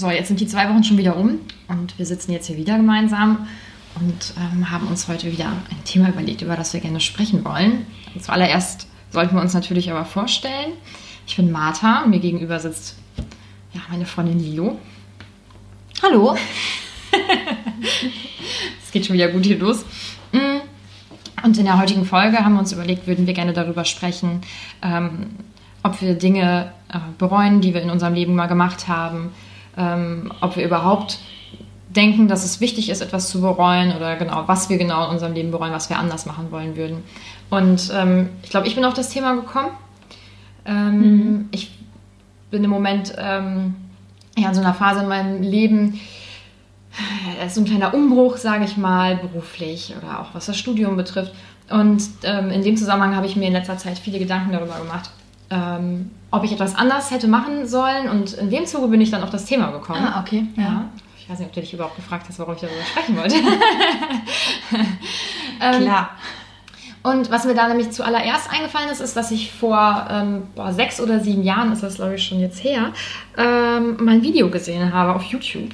So, jetzt sind die zwei Wochen schon wieder um und wir sitzen jetzt hier wieder gemeinsam und ähm, haben uns heute wieder ein Thema überlegt, über das wir gerne sprechen wollen. Zuallererst sollten wir uns natürlich aber vorstellen. Ich bin Martha und mir gegenüber sitzt ja, meine Freundin Lilo. Hallo. Es geht schon wieder gut hier los. Mm. Und in der heutigen Folge haben wir uns überlegt, würden wir gerne darüber sprechen, ähm, ob wir Dinge äh, bereuen, die wir in unserem Leben mal gemacht haben, ähm, ob wir überhaupt denken, dass es wichtig ist, etwas zu bereuen oder genau, was wir genau in unserem Leben bereuen, was wir anders machen wollen würden. Und ähm, ich glaube, ich bin auf das Thema gekommen. Ähm, mhm. Ich bin im Moment ähm, ja, in so einer Phase in meinem Leben, äh, so ein kleiner Umbruch, sage ich mal, beruflich oder auch was das Studium betrifft. Und ähm, in dem Zusammenhang habe ich mir in letzter Zeit viele Gedanken darüber gemacht, ähm, ob ich etwas anders hätte machen sollen. Und in dem Zuge bin ich dann auf das Thema gekommen. Ah, okay. Ja. ja. Ich weiß nicht, ob du dich überhaupt gefragt hast, warum ich darüber sprechen wollte. ähm, Klar. Und was mir da nämlich zuallererst eingefallen ist, ist, dass ich vor ähm, boah, sechs oder sieben Jahren, ist das glaube ich schon jetzt her, ähm, mein Video gesehen habe auf YouTube.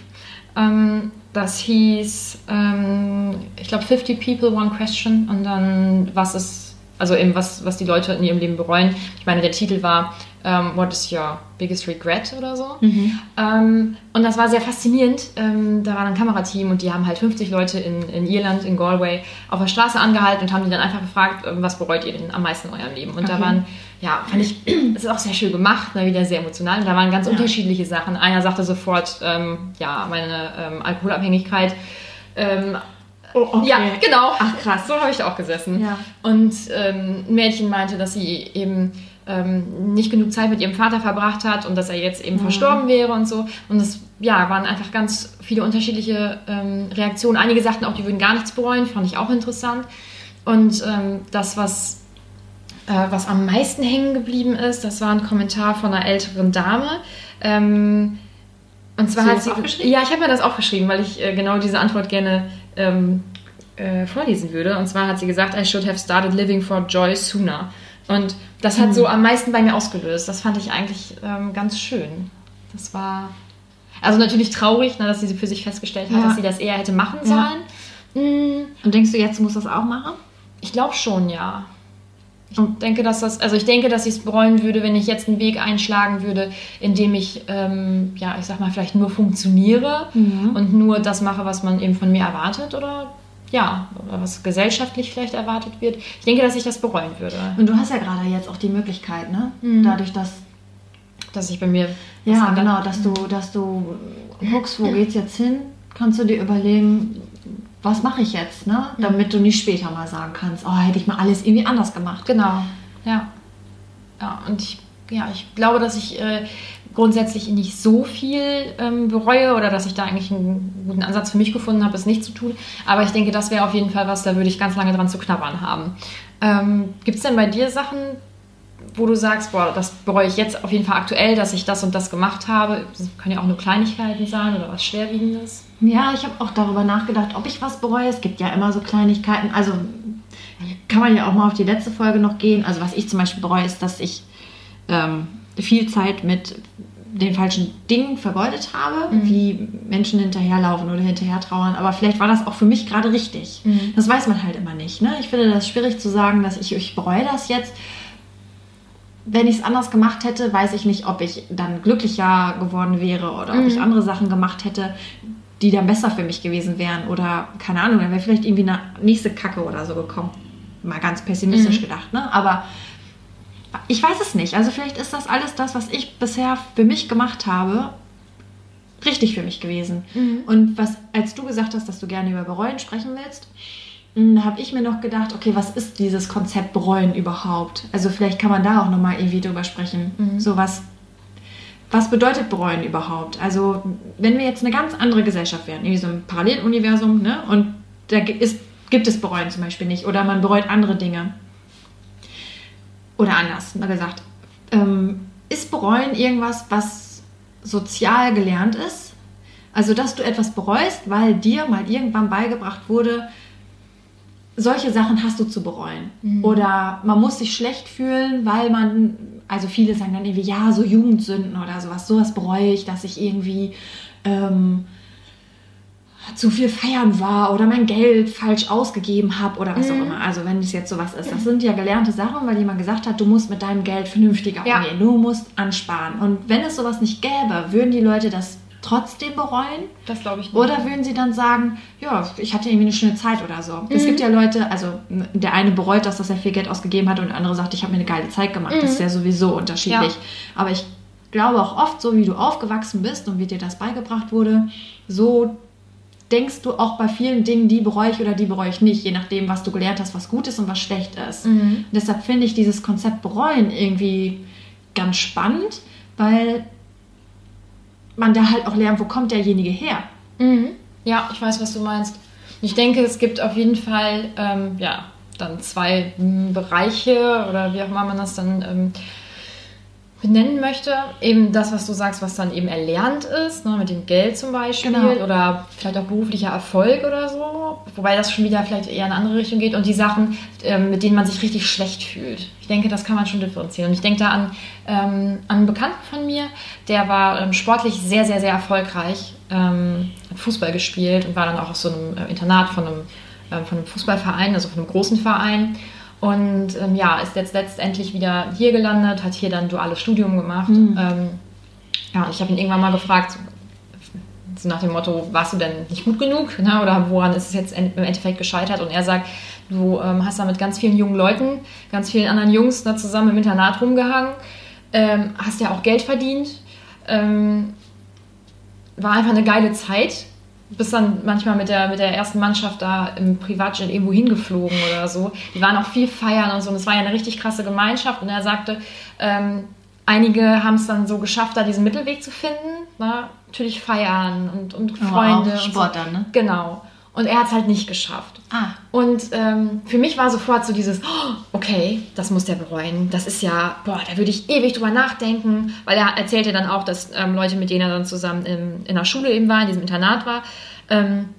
Ähm, das hieß, ähm, ich glaube, 50 People, One Question und dann, was ist, also eben, was, was die Leute in ihrem Leben bereuen. Ich meine, der Titel war um, ähm, What is your biggest regret oder so. Mhm. Um, und das war sehr faszinierend. Um, ähm, da war ein Kamerateam und die haben halt 50 Leute in, in Irland, in Galway, auf der Straße angehalten und haben die dann einfach gefragt, was bereut ihr denn am meisten in eurem Leben? Und okay. da waren, ja, fand ich, es ist auch sehr schön gemacht, ne, wieder sehr emotional. Und da waren ganz ja. unterschiedliche Sachen. Einer sagte sofort, ja, meine Alkoholabhängigkeit. Oh, okay. Ja, genau. Ach krass. So habe ich da auch gesessen. Ja. Und ähm, ein Mädchen meinte, dass sie eben ähm, nicht genug Zeit mit ihrem Vater verbracht hat und dass er jetzt eben mhm. verstorben wäre und so. Und es ja, waren einfach ganz viele unterschiedliche ähm, Reaktionen. Einige sagten auch, die würden gar nichts bereuen, fand ich auch interessant. Und ähm, das, was, äh, was am meisten hängen geblieben ist, das war ein Kommentar von einer älteren Dame. Ähm, und zwar hat sie. Ja, ich habe mir das aufgeschrieben, weil ich äh, genau diese Antwort gerne ähm, äh, vorlesen würde. Und zwar hat sie gesagt, I should have started living for joy sooner. Und das hat mhm. so am meisten bei mir ausgelöst. Das fand ich eigentlich ähm, ganz schön. Das war also natürlich traurig, ne, dass sie für sich festgestellt hat, ja. dass sie das eher hätte machen sollen. Ja. Mhm. Und denkst du, jetzt muss das auch machen? Ich glaube schon, ja. Ich denke, dass das, also ich denke, dass ich es bereuen würde, wenn ich jetzt einen Weg einschlagen würde, in dem ich, ähm, ja, ich sag mal, vielleicht nur funktioniere mhm. und nur das mache, was man eben von mir erwartet oder ja, was gesellschaftlich vielleicht erwartet wird. Ich denke, dass ich das bereuen würde. Und du hast ja gerade jetzt auch die Möglichkeit, ne? Mhm. Dadurch, dass dass ich bei mir ja genau, dass du dass du guckst, wo geht's jetzt hin, kannst du dir überlegen, was mache ich jetzt, ne? Damit du nicht später mal sagen kannst, oh, hätte ich mal alles irgendwie anders gemacht. Genau, ja, ja und ich ja, ich glaube, dass ich äh, grundsätzlich nicht so viel ähm, bereue oder dass ich da eigentlich einen guten Ansatz für mich gefunden habe, es nicht zu tun. Aber ich denke, das wäre auf jeden Fall was, da würde ich ganz lange dran zu knabbern haben. Ähm, Gibt es denn bei dir Sachen, wo du sagst, boah, das bereue ich jetzt auf jeden Fall aktuell, dass ich das und das gemacht habe? Das können ja auch nur Kleinigkeiten sein oder was Schwerwiegendes. Ja, ich habe auch darüber nachgedacht, ob ich was bereue. Es gibt ja immer so Kleinigkeiten. Also kann man ja auch mal auf die letzte Folge noch gehen. Also was ich zum Beispiel bereue, ist, dass ich ähm, viel Zeit mit den falschen Dingen vergeudet habe, mhm. wie Menschen hinterherlaufen oder hinterher trauern. Aber vielleicht war das auch für mich gerade richtig. Mhm. Das weiß man halt immer nicht. Ne? Ich finde das schwierig zu sagen, dass ich, ich bereue das jetzt. Wenn ich es anders gemacht hätte, weiß ich nicht, ob ich dann glücklicher geworden wäre oder mhm. ob ich mhm. andere Sachen gemacht hätte, die dann besser für mich gewesen wären. Oder keine Ahnung, dann wäre vielleicht irgendwie eine nächste Kacke oder so gekommen. Mal ganz pessimistisch mhm. gedacht. Ne? Aber ich weiß es nicht. Also vielleicht ist das alles das, was ich bisher für mich gemacht habe, richtig für mich gewesen. Mhm. Und was, als du gesagt hast, dass du gerne über Bereuen sprechen willst, hm, habe ich mir noch gedacht, okay, was ist dieses Konzept Bereuen überhaupt? Also vielleicht kann man da auch nochmal irgendwie drüber sprechen. Mhm. So was, was bedeutet Bereuen überhaupt? Also wenn wir jetzt eine ganz andere Gesellschaft wären, irgendwie so ein Paralleluniversum, ne? Und da ist, gibt es Bereuen zum Beispiel nicht oder man bereut andere Dinge oder anders mal gesagt, ähm, ist bereuen irgendwas, was sozial gelernt ist? Also, dass du etwas bereust, weil dir mal irgendwann beigebracht wurde, solche Sachen hast du zu bereuen. Mhm. Oder man muss sich schlecht fühlen, weil man, also viele sagen dann irgendwie, ja, so Jugendsünden oder sowas, sowas bereue ich, dass ich irgendwie ähm, zu viel feiern war oder mein Geld falsch ausgegeben habe oder was auch immer. Also wenn es jetzt sowas ist. Das sind ja gelernte Sachen, weil jemand gesagt hat, du musst mit deinem Geld vernünftiger Ja. umgehen. Du musst ansparen. Und wenn es sowas nicht gäbe, würden die Leute das trotzdem bereuen? Das glaube ich nicht. Oder würden sie dann sagen, ja, ich hatte irgendwie eine schöne Zeit oder so. Es gibt ja Leute, also der eine bereut das, dass er viel Geld ausgegeben hat und der andere sagt, ich habe mir eine geile Zeit gemacht. Das ist ja sowieso unterschiedlich. Ja. Aber ich glaube auch oft, so wie du aufgewachsen bist und wie dir das beigebracht wurde, so denkst du auch bei vielen Dingen, die bereue ich oder die bereue ich nicht, je nachdem, was du gelernt hast, was gut ist und was schlecht ist. Und deshalb finde ich dieses Konzept bereuen irgendwie ganz spannend, weil man da halt auch lernt, wo kommt derjenige her. Mhm. Ja, ich weiß, was du meinst. Ich denke, es gibt auf jeden Fall, ähm, ja, dann zwei mm, Bereiche oder wie auch immer man das dann ähm, benennen möchte. Eben das, was du sagst, was dann eben erlernt ist, ne, mit dem Geld zum Beispiel Genau. oder vielleicht auch beruflicher Erfolg oder so. Wobei das schon wieder vielleicht eher in eine andere Richtung geht und die Sachen, ähm, mit denen man sich richtig schlecht fühlt. Ich denke, das kann man schon differenzieren. Und ich denke da an, ähm, an einen Bekannten von mir, der war ähm, sportlich sehr, sehr, sehr erfolgreich, ähm, hat Fußball gespielt und war dann auch auf so einem äh, Internat von einem, ähm, von einem Fußballverein, also von einem großen Verein. Und ähm, ja, ist jetzt letztendlich wieder hier gelandet, hat hier dann duales Studium gemacht. Ähm, ja, und ich habe ihn irgendwann mal gefragt, so, so nach dem Motto, warst du denn nicht gut genug? Ne? Oder woran ist es jetzt im Endeffekt gescheitert? Und er sagt, du ähm, hast da mit ganz vielen jungen Leuten, ganz vielen anderen Jungs da zusammen im Internat rumgehangen, ähm, hast ja auch Geld verdient, ähm, war einfach eine geile Zeit. Bist dann manchmal mit der, mit der ersten Mannschaft da im Privatjet irgendwo hingeflogen oder so. Die waren auch viel feiern und so. Und es war ja eine richtig krasse Gemeinschaft. Und er sagte, ähm, einige haben es dann so geschafft, da diesen Mittelweg zu finden. Ne? Natürlich feiern und, und Aber Freunde. und Sport so. dann, ne? Genau. Und er hat es halt nicht geschafft. Ah. Und ähm, für mich war sofort so dieses, oh, okay, das muss der bereuen. Das ist ja, boah, da würde ich ewig drüber nachdenken, weil er erzählte dann auch, dass ähm, Leute, mit denen er dann zusammen im, in der Schule eben war, in diesem Internat war, ähm,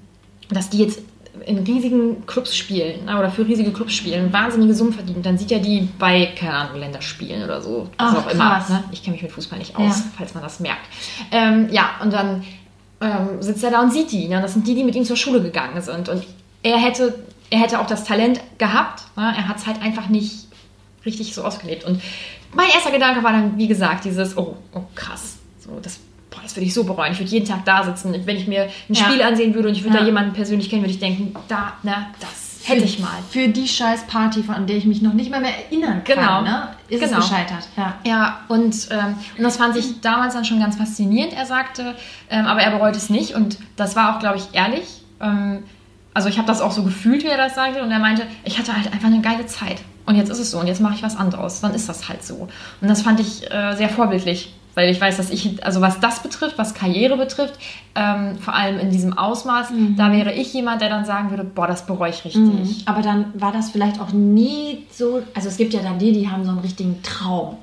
dass die jetzt in riesigen Clubs spielen ne, oder für riesige Clubs spielen, wahnsinnige Summen verdienen. Dann sieht er die bei, keine Ahnung, Länderspielen oder so. Was Ach, auch immer. krass. Ne? Ich kenne mich mit Fußball nicht aus, Ja. falls man das merkt. Ähm, ja, und dann ähm, sitzt er da und sieht die. Ne? Das sind die, die mit ihm zur Schule gegangen sind. Und er hätte, er hätte auch das Talent gehabt. Ne? Er hat es halt einfach nicht richtig so ausgelebt. Und mein erster Gedanke war dann, wie gesagt, dieses, oh, oh krass, so, das, boah, das würde ich so bereuen. Ich würde jeden Tag da sitzen. Wenn ich mir ein Ja. Spiel ansehen würde und ich würde Ja. da jemanden persönlich kennen, würde ich denken, da, na, das hätte ich mal. Für die scheiß Party, von der ich mich noch nicht mal mehr erinnern kann, Genau. ne? ist Genau. es gescheitert. Ja. Ja, und, ähm, und das fand ich damals dann schon ganz faszinierend, er sagte, ähm, aber er bereut es nicht und das war auch, glaube ich, ehrlich. Ähm, also ich habe das auch so gefühlt, wie er das sagte und er meinte, ich hatte halt einfach eine geile Zeit und jetzt ist es so und jetzt mache ich was anderes, dann ist das halt so. Und das fand ich äh, sehr vorbildlich, weil ich weiß, dass ich, also was das betrifft, was Karriere betrifft, ähm, vor allem in diesem Ausmaß, da wäre ich jemand, der dann sagen würde, boah, das bereue ich richtig. Aber dann war das vielleicht auch nie so. Also es gibt ja dann die, die haben so einen richtigen Traum.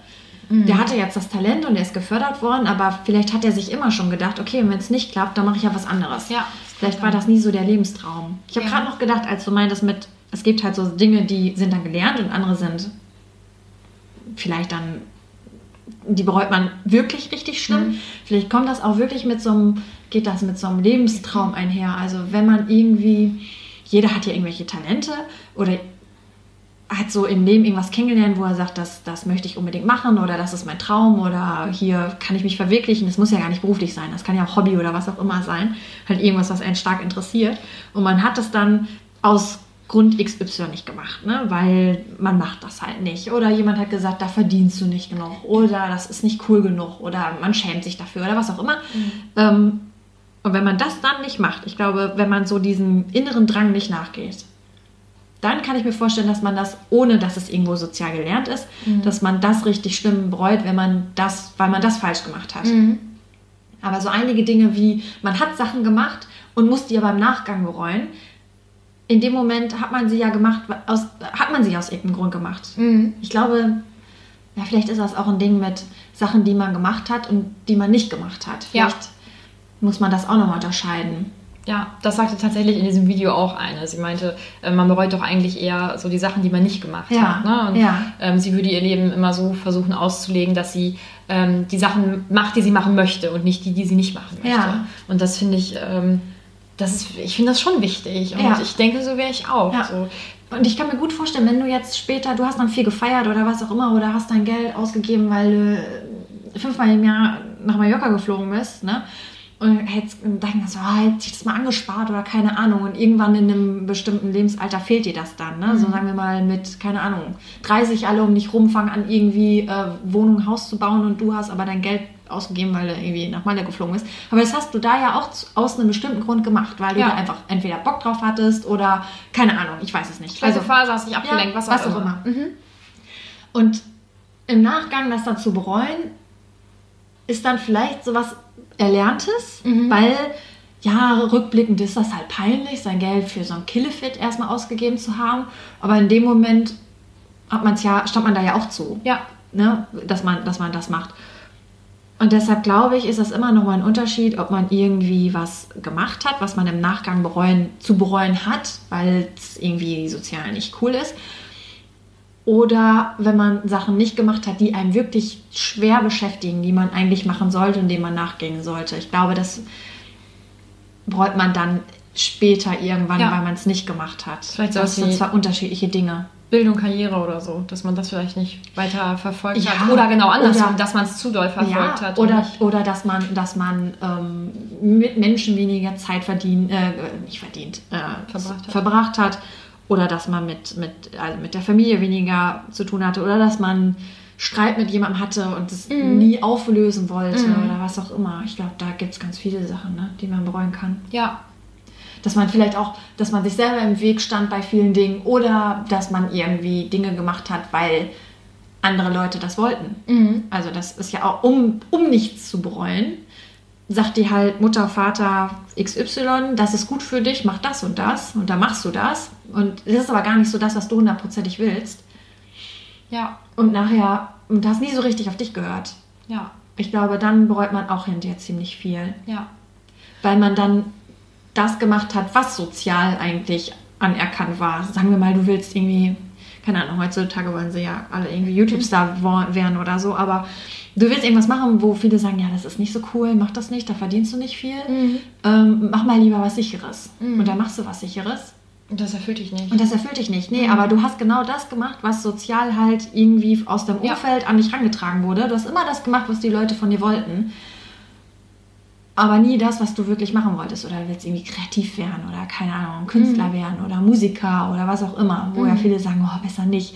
Der hatte jetzt das Talent und er ist gefördert worden, aber vielleicht hat er sich immer schon gedacht, okay, wenn es nicht klappt, dann mache ich ja was anderes. Ja. Vielleicht war das nie so der Lebenstraum. Ich habe Ja. gerade noch gedacht, als du meintest mit, es gibt halt so Dinge, die sind dann gelernt und andere sind vielleicht dann, die bereut man wirklich richtig schlimm. Vielleicht kommt das auch wirklich mit so einem, geht das mit so einem Lebenstraum einher. Also wenn man irgendwie, jeder hat ja irgendwelche Talente oder hat so im Leben irgendwas kennengelernt, wo er sagt, das, das möchte ich unbedingt machen oder das ist mein Traum oder hier kann ich mich verwirklichen. Das muss ja gar nicht beruflich sein, das kann ja auch Hobby oder was auch immer sein. Halt irgendwas, was einen stark interessiert. Und man hat es dann aus Grund XY nicht gemacht, ne? weil man macht das halt nicht. Oder jemand hat gesagt, da verdienst du nicht genug oder das ist nicht cool genug oder man schämt sich dafür oder was auch immer. Ähm, und wenn man das dann nicht macht, ich glaube, wenn man so diesem inneren Drang nicht nachgeht, dann kann ich mir vorstellen, dass man das, ohne dass es irgendwo sozial gelernt ist, dass man das richtig schlimm bereut, wenn man das, weil man das falsch gemacht hat. Aber so einige Dinge wie, man hat Sachen gemacht und muss die aber im Nachgang bereuen. In dem Moment hat man sie ja gemacht, aus, hat man sie aus irgendeinem Grund gemacht. Ich glaube, ja, vielleicht ist das auch ein Ding mit Sachen, die man gemacht hat und die man nicht gemacht hat. Ja. Vielleicht muss man das auch nochmal unterscheiden. Ja, das sagte tatsächlich in diesem Video auch eine. Sie meinte, äh, man bereut doch eigentlich eher so die Sachen, die man nicht gemacht Ja, hat. Ne? Und ja. ähm, sie würde ihr Leben immer so versuchen auszulegen, dass sie ähm, die Sachen macht, die sie machen möchte und nicht die, die sie nicht machen möchte. Ja. Und das finde ich, ähm, das ist, ich finde das schon wichtig. Und Ja. ich denke, so wäre ich auch. Ja. So. Und ich kann mir gut vorstellen, wenn du jetzt später, du hast dann viel gefeiert oder was auch immer, oder hast dein Geld ausgegeben, weil du äh, fünfmal im Jahr nach Mallorca geflogen bist, ne? Und hättest denken so, ah, hätte ich das mal angespart oder keine Ahnung. Und irgendwann in einem bestimmten Lebensalter fehlt dir das dann, ne? So sagen wir mal mit, keine Ahnung, 30 alle um dich rum fangen an, irgendwie äh, Wohnung, Haus zu bauen und du hast aber dein Geld ausgegeben, weil du irgendwie nach Malle geflogen bist. Aber das hast du da ja auch aus einem bestimmten Grund gemacht, weil du Ja. da einfach entweder Bock drauf hattest oder keine Ahnung, ich weiß es nicht. Schlechte Phase, hast dich abgelenkt, Also, ja, was auch immer. Mhm. Und im Nachgang das dann zu bereuen, ist dann vielleicht sowas Erlerntes, Mhm. weil ja, rückblickend ist das halt peinlich, sein Geld für so ein Killefit erstmal ausgegeben zu haben. Aber in dem Moment hat man's ja, stand man da ja auch zu, Ja, ne? dass, man, dass man das macht. Und deshalb glaube ich, ist das immer noch mal ein Unterschied, ob man irgendwie was gemacht hat, was man im Nachgang bereuen, zu bereuen hat, weil es irgendwie sozial nicht cool ist. Oder wenn man Sachen nicht gemacht hat, die einem wirklich schwer beschäftigen, die man eigentlich machen sollte und denen man nachgehen sollte. Ich glaube, das bereut man dann später irgendwann, Ja. weil man es nicht gemacht hat. Vielleicht das sind zwar unterschiedliche Dinge. Bildung, Karriere oder so, dass man das vielleicht nicht weiter verfolgt Ja, hat. Oder genau andersrum, oder- dass man es zu doll verfolgt ja, hat. Oder, oder dass man, dass man ähm, mit Menschen weniger Zeit verdient, äh, nicht verdient, äh, Verbracht hat. verbracht hat. Oder dass man mit, mit, also mit der Familie weniger zu tun hatte. Oder dass man Streit mit jemandem hatte und es Mhm. nie auflösen wollte oder was auch immer. Ich glaube, da gibt es ganz viele Sachen, ne, die man bereuen kann. ja, Dass man vielleicht auch, dass man sich selber im Weg stand bei vielen Dingen oder dass man irgendwie Dinge gemacht hat, weil andere Leute das wollten. Mhm. Also das ist ja auch, um, um nichts zu bereuen, sagt dir halt Mutter, Vater XY, das ist gut für dich, mach das und das und dann machst du das. Und das ist aber gar nicht so das, was du hundertprozentig willst. ja, Und nachher, und du hast nie so richtig auf dich gehört. ja, Ich glaube, dann bereut man auch hinterher ziemlich viel. ja. Weil man dann das gemacht hat, was sozial eigentlich anerkannt war. Sagen wir mal, du willst irgendwie, keine Ahnung, heutzutage wollen sie ja alle irgendwie YouTube-Star wo- werden oder so, aber du willst irgendwas machen, wo viele sagen, ja, das ist nicht so cool, mach das nicht, da verdienst du nicht viel. Mhm. Ähm, mach mal lieber was Sicheres. Mhm. Und dann machst du was Sicheres. Und das erfüllt dich nicht. Und das erfüllt dich nicht. Nee, aber du hast genau das gemacht, was sozial halt irgendwie aus deinem Ja. Umfeld an dich rangetragen wurde. Du hast immer das gemacht, was die Leute von dir wollten. Aber nie das, was du wirklich machen wolltest. Oder du willst irgendwie kreativ werden oder keine Ahnung, Künstler werden oder Musiker oder was auch immer. Wo ja viele sagen, oh, besser nicht.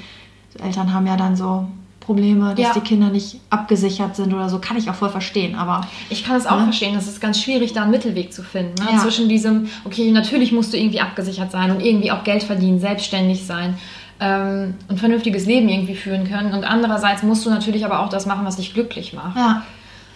Die Eltern haben ja dann so Probleme, dass Ja. die Kinder nicht abgesichert sind oder so. Kann ich auch voll verstehen. Aber Ich kann es auch Ja. verstehen, das ist ganz schwierig, da einen Mittelweg zu finden. Ne? Ja. Zwischen diesem, okay, natürlich musst du irgendwie abgesichert sein und irgendwie auch Geld verdienen, selbstständig sein ähm, und vernünftiges Leben irgendwie führen können. Und andererseits musst du natürlich aber auch das machen, was dich glücklich macht. ja,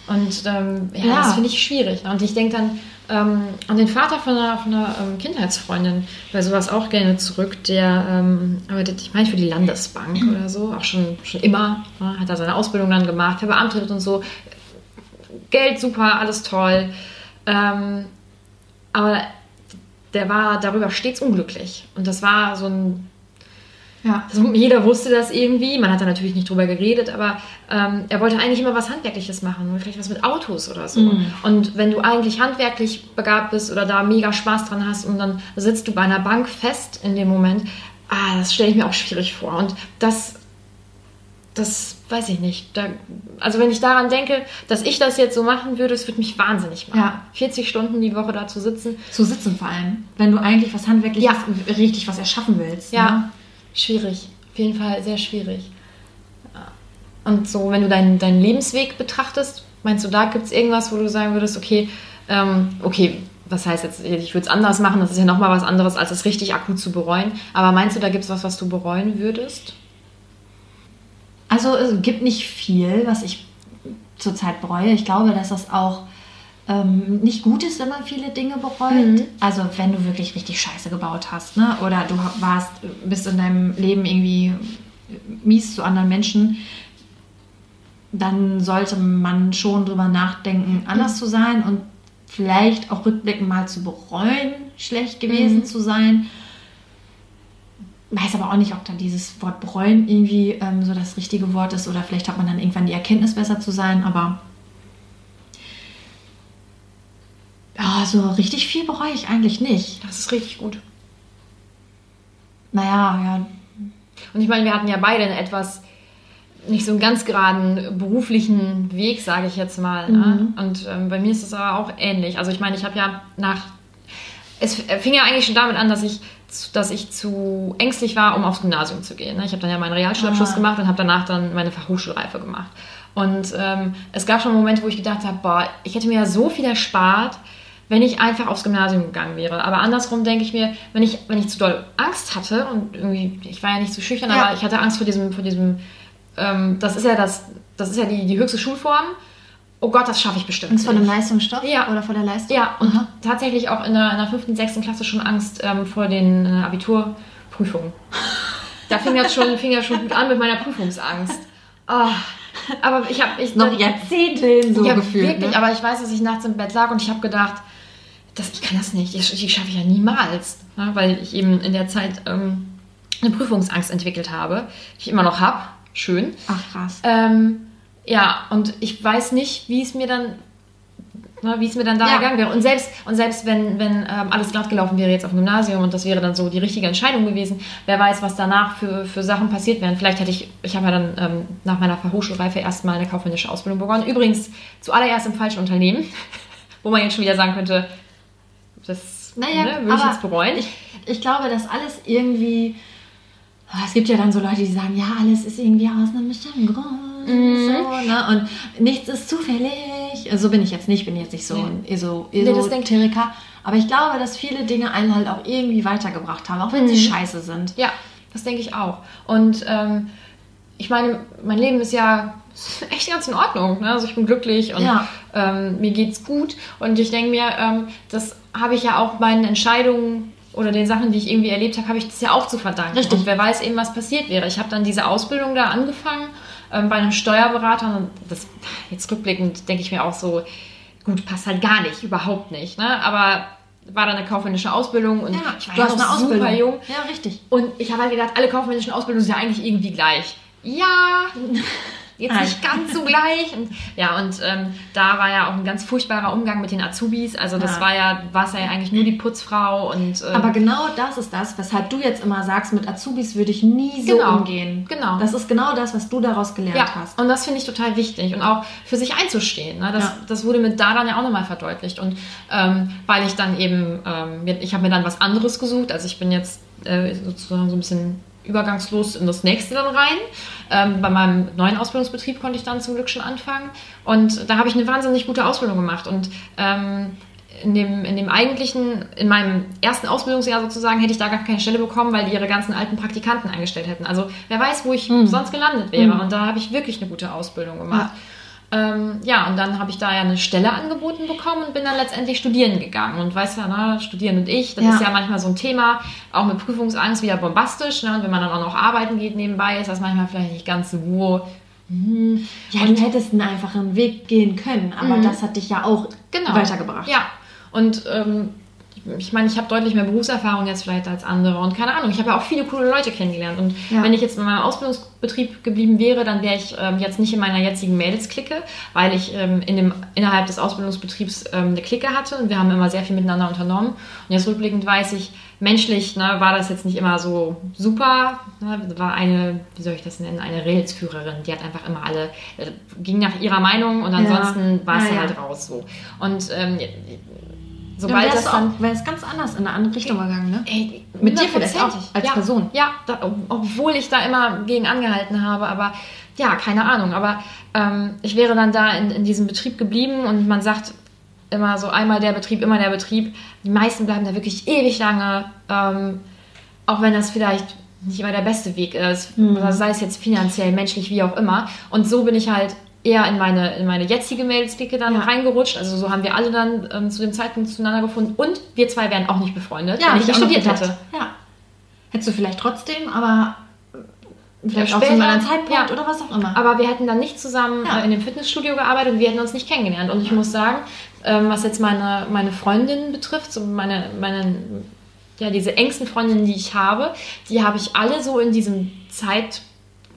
Und ähm, ja, Ja. das finde ich schwierig. Und ich denke dann ähm, an den Vater von einer, von einer ähm, Kindheitsfreundin bei sowas auch gerne zurück. Der ähm, arbeitet, ich meine, für die Landesbank oder so, auch schon, schon immer. Ne? Hat da seine Ausbildung dann gemacht, verbeamtet und so. Geld super, alles toll. Ähm, aber der war darüber stets unglücklich. Und das war so ein ja. also jeder wusste das irgendwie, man hat da natürlich nicht drüber geredet, aber ähm, er wollte eigentlich immer was Handwerkliches machen, vielleicht was mit Autos oder so. Mhm. Und wenn du eigentlich handwerklich begabt bist oder da mega Spaß dran hast und dann sitzt du bei einer Bank fest in dem Moment, ah, das stelle ich mir auch schwierig vor. Und das, das weiß ich nicht. Da, also wenn ich daran denke, dass ich das jetzt so machen würde, es würde mich wahnsinnig machen. Ja. 40 Stunden die Woche da zu sitzen, Zu sitzen vor allem. Wenn du eigentlich was Handwerkliches, Ja. richtig was erschaffen willst. Ja, Ne? Schwierig. Auf jeden Fall sehr schwierig. Und so, wenn du deinen, deinen Lebensweg betrachtest, meinst du, da gibt es irgendwas, wo du sagen würdest, okay, ähm, okay, was heißt jetzt, ich würde es anders machen, das ist ja nochmal was anderes, als es richtig akut zu bereuen. Aber meinst du, da gibt es was, was du bereuen würdest? Also es gibt nicht viel, was ich zurzeit bereue. Ich glaube, dass das auch ähm, nicht gut ist, wenn man viele Dinge bereut. Mhm. Also wenn du wirklich richtig Scheiße gebaut hast, ne? Oder du warst, bist in deinem Leben irgendwie mies zu anderen Menschen, dann sollte man schon drüber nachdenken, anders zu sein und vielleicht auch rückblickend mal zu bereuen, schlecht gewesen Mhm. zu sein. Weiß aber auch nicht, ob dann dieses Wort bereuen irgendwie ähm, so das richtige Wort ist oder vielleicht hat man dann irgendwann die Erkenntnis, besser zu sein, aber ja, so richtig viel bereue ich eigentlich nicht. Das ist richtig gut. Naja, ja, Und ich meine, wir hatten ja beide einen etwas nicht so einen ganz geraden beruflichen Weg, sage ich jetzt mal. Ne? Und ähm, bei mir ist es aber auch ähnlich. Also ich meine, ich habe ja nach es fing ja eigentlich schon damit an, dass ich, dass ich zu ängstlich war, um aufs Gymnasium zu gehen. ne? Ich habe dann ja meinen Realschulabschluss Ah. gemacht und habe danach dann meine Fachhochschulreife gemacht. Und ähm, es gab schon Momente, wo ich gedacht habe, boah, ich hätte mir ja so viel erspart, wenn ich einfach aufs Gymnasium gegangen wäre. Aber andersrum denke ich mir, wenn ich, wenn ich zu doll Angst hatte und irgendwie, ich war ja nicht so schüchtern, Ja. aber ich hatte Angst vor diesem, vor diesem, ähm, das ist ja das, das ist ja die, die höchste Schulform. Oh Gott, das schaffe ich bestimmt. Angst vor dem Leistungsstoff Ja. oder vor der Leistung? Ja, und Aha. tatsächlich auch in der, in der fünften, sechsten Klasse schon Angst ähm, vor den äh, Abiturprüfungen. Da fing das schon, fing das schon gut an mit meiner Prüfungsangst. Ah, aber ich habe ich noch Jahrzehnte hin so gefühlt. wirklich, ne? aber ich weiß, dass ich nachts im Bett lag und ich habe gedacht, das, ich kann das nicht, ich, ich schaffe ich ja niemals, ne? weil ich eben in der Zeit ähm, eine Prüfungsangst entwickelt habe, die ich immer noch habe. Schön. Ach krass. Ähm, ja, und ich weiß nicht, wie es mir dann, ne, wie es mir dann da Ja. ergangen wäre. Und selbst, und selbst wenn, wenn ähm, alles glatt gelaufen wäre jetzt auf dem Gymnasium und das wäre dann so die richtige Entscheidung gewesen, wer weiß, was danach für, für Sachen passiert wären. Vielleicht hätte ich, ich habe ja dann ähm, nach meiner Fachhochschulreife erstmal eine kaufmännische Ausbildung begonnen. Übrigens zuallererst im falschen Unternehmen, wo man jetzt schon wieder sagen könnte, das Naja, ne, würde ich jetzt bereuen. Ich, ich glaube, dass alles irgendwie. Ah, Es gibt ja dann so Leute, die sagen, ja, alles ist irgendwie aus einem bestimmten Grund. Mhm. So, ne? Und nichts ist zufällig. So bin ich jetzt nicht, bin jetzt nicht so ein Eso, Nee, das denk- Esoteriker. Aber ich glaube, dass viele Dinge einen halt auch irgendwie weitergebracht haben, auch wenn sie Mhm. scheiße sind. Ja, das denke ich auch. Und ähm, ich meine, mein Leben ist ja echt ganz in Ordnung. Ne? Also ich bin glücklich und Ja. ähm, mir geht's gut. Und ich denke mir, ähm, das habe ich ja auch meinen Entscheidungen oder den Sachen, die ich irgendwie erlebt habe, habe ich das ja auch zu verdanken. Richtig. Und wer weiß eben, was passiert wäre. Ich habe dann diese Ausbildung da angefangen ähm, bei einem Steuerberater. Und das, jetzt rückblickend denke ich mir auch so, gut, passt halt gar nicht, überhaupt nicht. Ne? Aber war dann eine kaufmännische Ausbildung und Ja, ich war du ja hast noch eine Ausbildung. super jung. Ja, richtig. Und ich habe halt gedacht, alle kaufmännischen Ausbildungen sind ja eigentlich irgendwie gleich. Ja, jetzt nicht ganz so gleich. Und, ja, und ähm, da war ja auch ein ganz furchtbarer Umgang mit den Azubis. Also das Ja. war ja, war es ja eigentlich nur die Putzfrau und ähm, Aber genau das ist das, weshalb du jetzt immer sagst, mit Azubis würde ich nie so Genau. umgehen. Genau. Das ist genau das, was du daraus gelernt ja, hast. und das finde ich total wichtig und auch für sich einzustehen. Ne? Das, Ja. das wurde mit da dann ja auch nochmal verdeutlicht. Und ähm, weil ich dann eben, ähm, mir- ich habe mir dann was anderes gesucht. Also ich bin jetzt äh, sozusagen so ein bisschen übergangslos in das nächste dann rein. Ähm, bei meinem neuen Ausbildungsbetrieb konnte ich dann zum Glück schon anfangen. Und da habe ich eine wahnsinnig gute Ausbildung gemacht. Und ähm, in dem, in dem eigentlichen, in meinem ersten Ausbildungsjahr sozusagen, hätte ich da gar keine Stelle bekommen, weil die ihre ganzen alten Praktikanten eingestellt hätten. Also wer weiß, wo ich sonst gelandet wäre. Und da habe ich wirklich eine gute Ausbildung gemacht. Ähm, ja, und dann habe ich da ja eine Stelle angeboten bekommen und bin dann letztendlich studieren gegangen. Und weißt ja, ne, studieren und ich, das Ja. ist ja manchmal so ein Thema, auch mit Prüfungsangst wieder bombastisch. Ne? Und wenn man dann auch noch arbeiten geht nebenbei, ist das manchmal vielleicht nicht ganz so. Ja, du hättest einen einfachen Weg gehen können, aber das hat dich ja auch genau. weitergebracht. Ja, und ähm, ich meine, ich habe deutlich mehr Berufserfahrung jetzt vielleicht als andere und keine Ahnung, ich habe ja auch viele coole Leute kennengelernt und Ja. wenn ich jetzt in meinem Ausbildungsbetrieb geblieben wäre, dann wäre ich ähm, jetzt nicht in meiner jetzigen Mädels-Clique, weil ich ähm, in dem, innerhalb des Ausbildungsbetriebs ähm, eine Clique hatte und wir haben immer sehr viel miteinander unternommen und jetzt rückblickend weiß ich, menschlich ne, war das jetzt nicht immer so super, ne, war eine, wie soll ich das nennen, eine Railsführerin, die hat einfach immer alle, äh, ging nach ihrer Meinung und ansonsten war es Ja, ja. halt raus so und Dann sobald wärst das dann auch, wär's ganz anders in eine andere Richtung gegangen, ne? Ey, Mit dir vielleicht auch, als ja, Person. Ja, da, ob- obwohl ich da immer gegen angehalten habe, aber ja, keine Ahnung. Aber ähm, ich wäre dann da in, in diesem Betrieb geblieben und man sagt immer so einmal der Betrieb, immer der Betrieb. Die meisten bleiben da wirklich ewig lange, ähm, auch wenn das vielleicht nicht immer der beste Weg ist, Mhm. sei es jetzt finanziell, menschlich, wie auch immer. Und so bin ich halt eher in meine, in meine jetzige Mails-Clique dann Ja. reingerutscht. Also so haben wir alle dann ähm, zu dem Zeitpunkt zueinander gefunden. Und wir zwei wären auch nicht befreundet, wenn hab ich nicht studiert hätte. Ja. Hättest du vielleicht trotzdem, aber Vielleicht Ja, auch zu einem später, anderen Zeitpunkt ja. oder was auch immer. Aber wir hätten dann nicht zusammen Ja. äh, in dem Fitnessstudio gearbeitet und wir hätten uns nicht kennengelernt. Und ich muss sagen, ähm, was jetzt meine, meine Freundinnen betrifft, so meine, meine, ja, diese engsten Freundinnen, die ich habe, die habe ich alle so in diesem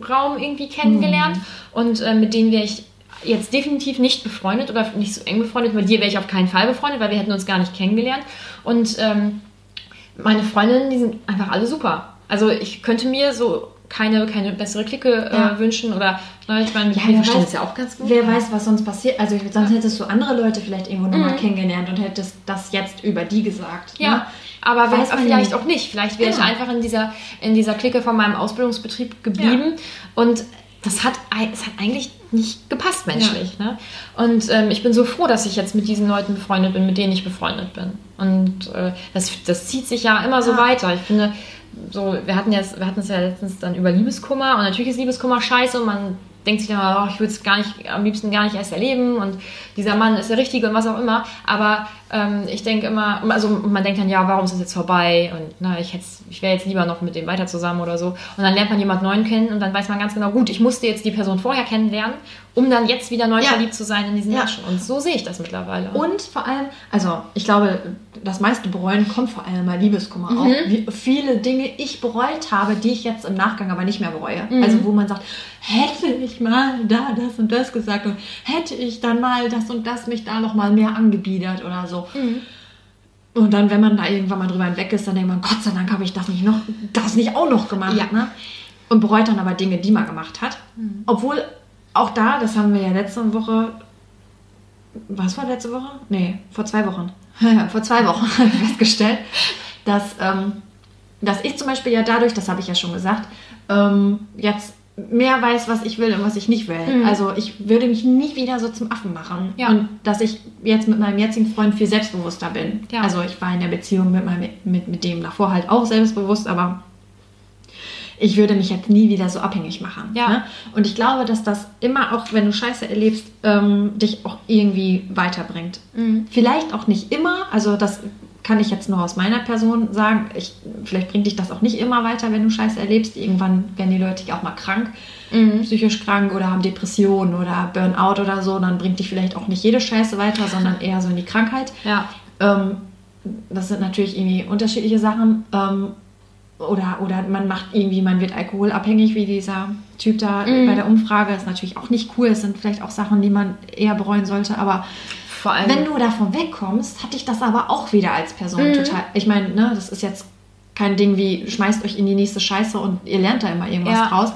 Zeitraum irgendwie kennengelernt. Und äh, mit denen wäre ich jetzt definitiv nicht befreundet oder nicht so eng befreundet. Mit dir wäre ich auf keinen Fall befreundet, weil wir hätten uns gar nicht kennengelernt. Und ähm, meine Freundinnen, die sind einfach alle super. Also ich könnte mir so keine, keine bessere Clique Ja. äh, wünschen oder ne, ich meine, mit Ja, wer verstehen weiß- es ja auch ganz gut. Wer weiß, was sonst passiert. Also sonst hättest du andere Leute vielleicht irgendwo nochmal Mhm. kennengelernt und hättest das jetzt über die gesagt. Ja, Ne? aber wer, Weiß man vielleicht nicht. auch nicht. Vielleicht wäre Genau. ich einfach in dieser, in dieser Clique von meinem Ausbildungsbetrieb geblieben und das hat, es hat eigentlich nicht gepasst menschlich. Ne? Und ähm, ich bin so froh, dass ich jetzt mit diesen Leuten befreundet bin, mit denen ich befreundet bin. Und äh, das, das zieht sich ja immer so Ja. weiter. Ich finde, so, wir hatten jetzt, wir hatten es ja letztens dann über Liebeskummer und natürlich ist Liebeskummer scheiße und man denkt sich dann, oh, ich würde es gar nicht, am liebsten gar nicht erst erleben und dieser Mann ist der Richtige und was auch immer. Aber ähm, ich denke immer, also man denkt dann, ja, warum ist das jetzt vorbei? Und na, ich, hätt's- ich wäre jetzt lieber noch mit dem weiter zusammen oder so. Und dann lernt man jemand Neuen kennen und dann weiß man ganz genau, gut, ich musste jetzt die Person vorher kennenlernen, um dann jetzt wieder neu Ja. verliebt zu sein in diesen Ja. Menschen. Und so sehe ich das mittlerweile. Und vor allem, also ich glaube, das meiste Bereuen kommt vor allem bei Liebeskummer Mhm. auf. Wie viele Dinge ich bereut habe, die ich jetzt im Nachgang aber nicht mehr bereue. Mhm. Also wo man sagt, hätte ich mal da das und das gesagt und hätte ich dann mal das und das mich da noch mal mehr angebiedert oder so. Mhm. Und dann, wenn man da irgendwann mal drüber hinweg ist, dann denkt man, Gott sei Dank habe ich das nicht noch, das nicht auch noch gemacht. Ja. Ne? Und bereut dann aber Dinge, die man gemacht hat. Obwohl auch da, das haben wir ja letzte Woche was war letzte Woche? Nee, vor zwei Wochen. vor zwei Wochen habe ich festgestellt, dass, ähm, dass ich zum Beispiel ja dadurch, das habe ich ja schon gesagt, ähm, jetzt mehr weiß, was ich will und was ich nicht will. Mhm. Also ich würde mich nie wieder so zum Affen machen. Ja. Und dass ich jetzt mit meinem jetzigen Freund viel selbstbewusster bin. Ja. Also ich war in der Beziehung mit, meinem, mit, mit dem davor halt auch selbstbewusst, aber ich würde mich jetzt nie wieder so abhängig machen. Ja. Ne? Und ich glaube, dass das immer auch, wenn du Scheiße erlebst, ähm, dich auch irgendwie weiterbringt. Mhm. Vielleicht auch nicht immer, also das kann ich jetzt nur aus meiner Person sagen. Ich, vielleicht bringt dich das auch nicht immer weiter, wenn du Scheiße erlebst. Irgendwann werden die Leute ja auch mal krank, Mhm. psychisch krank oder haben Depressionen oder Burnout oder so. Dann bringt dich vielleicht auch nicht jede Scheiße weiter, sondern eher so in die Krankheit. Ja. Ähm, das sind natürlich irgendwie unterschiedliche Sachen. Ähm, oder, oder man macht irgendwie, man wird alkoholabhängig, wie dieser Typ da Mhm. bei der Umfrage. Das ist natürlich auch nicht cool. Es sind vielleicht auch Sachen, die man eher bereuen sollte. Aber Vor allem. wenn du davon wegkommst, hat dich das aber auch wieder als Person Mhm. total. Ich meine, ne, das ist jetzt kein Ding wie, schmeißt euch in die nächste Scheiße und ihr lernt da immer irgendwas Ja. draus.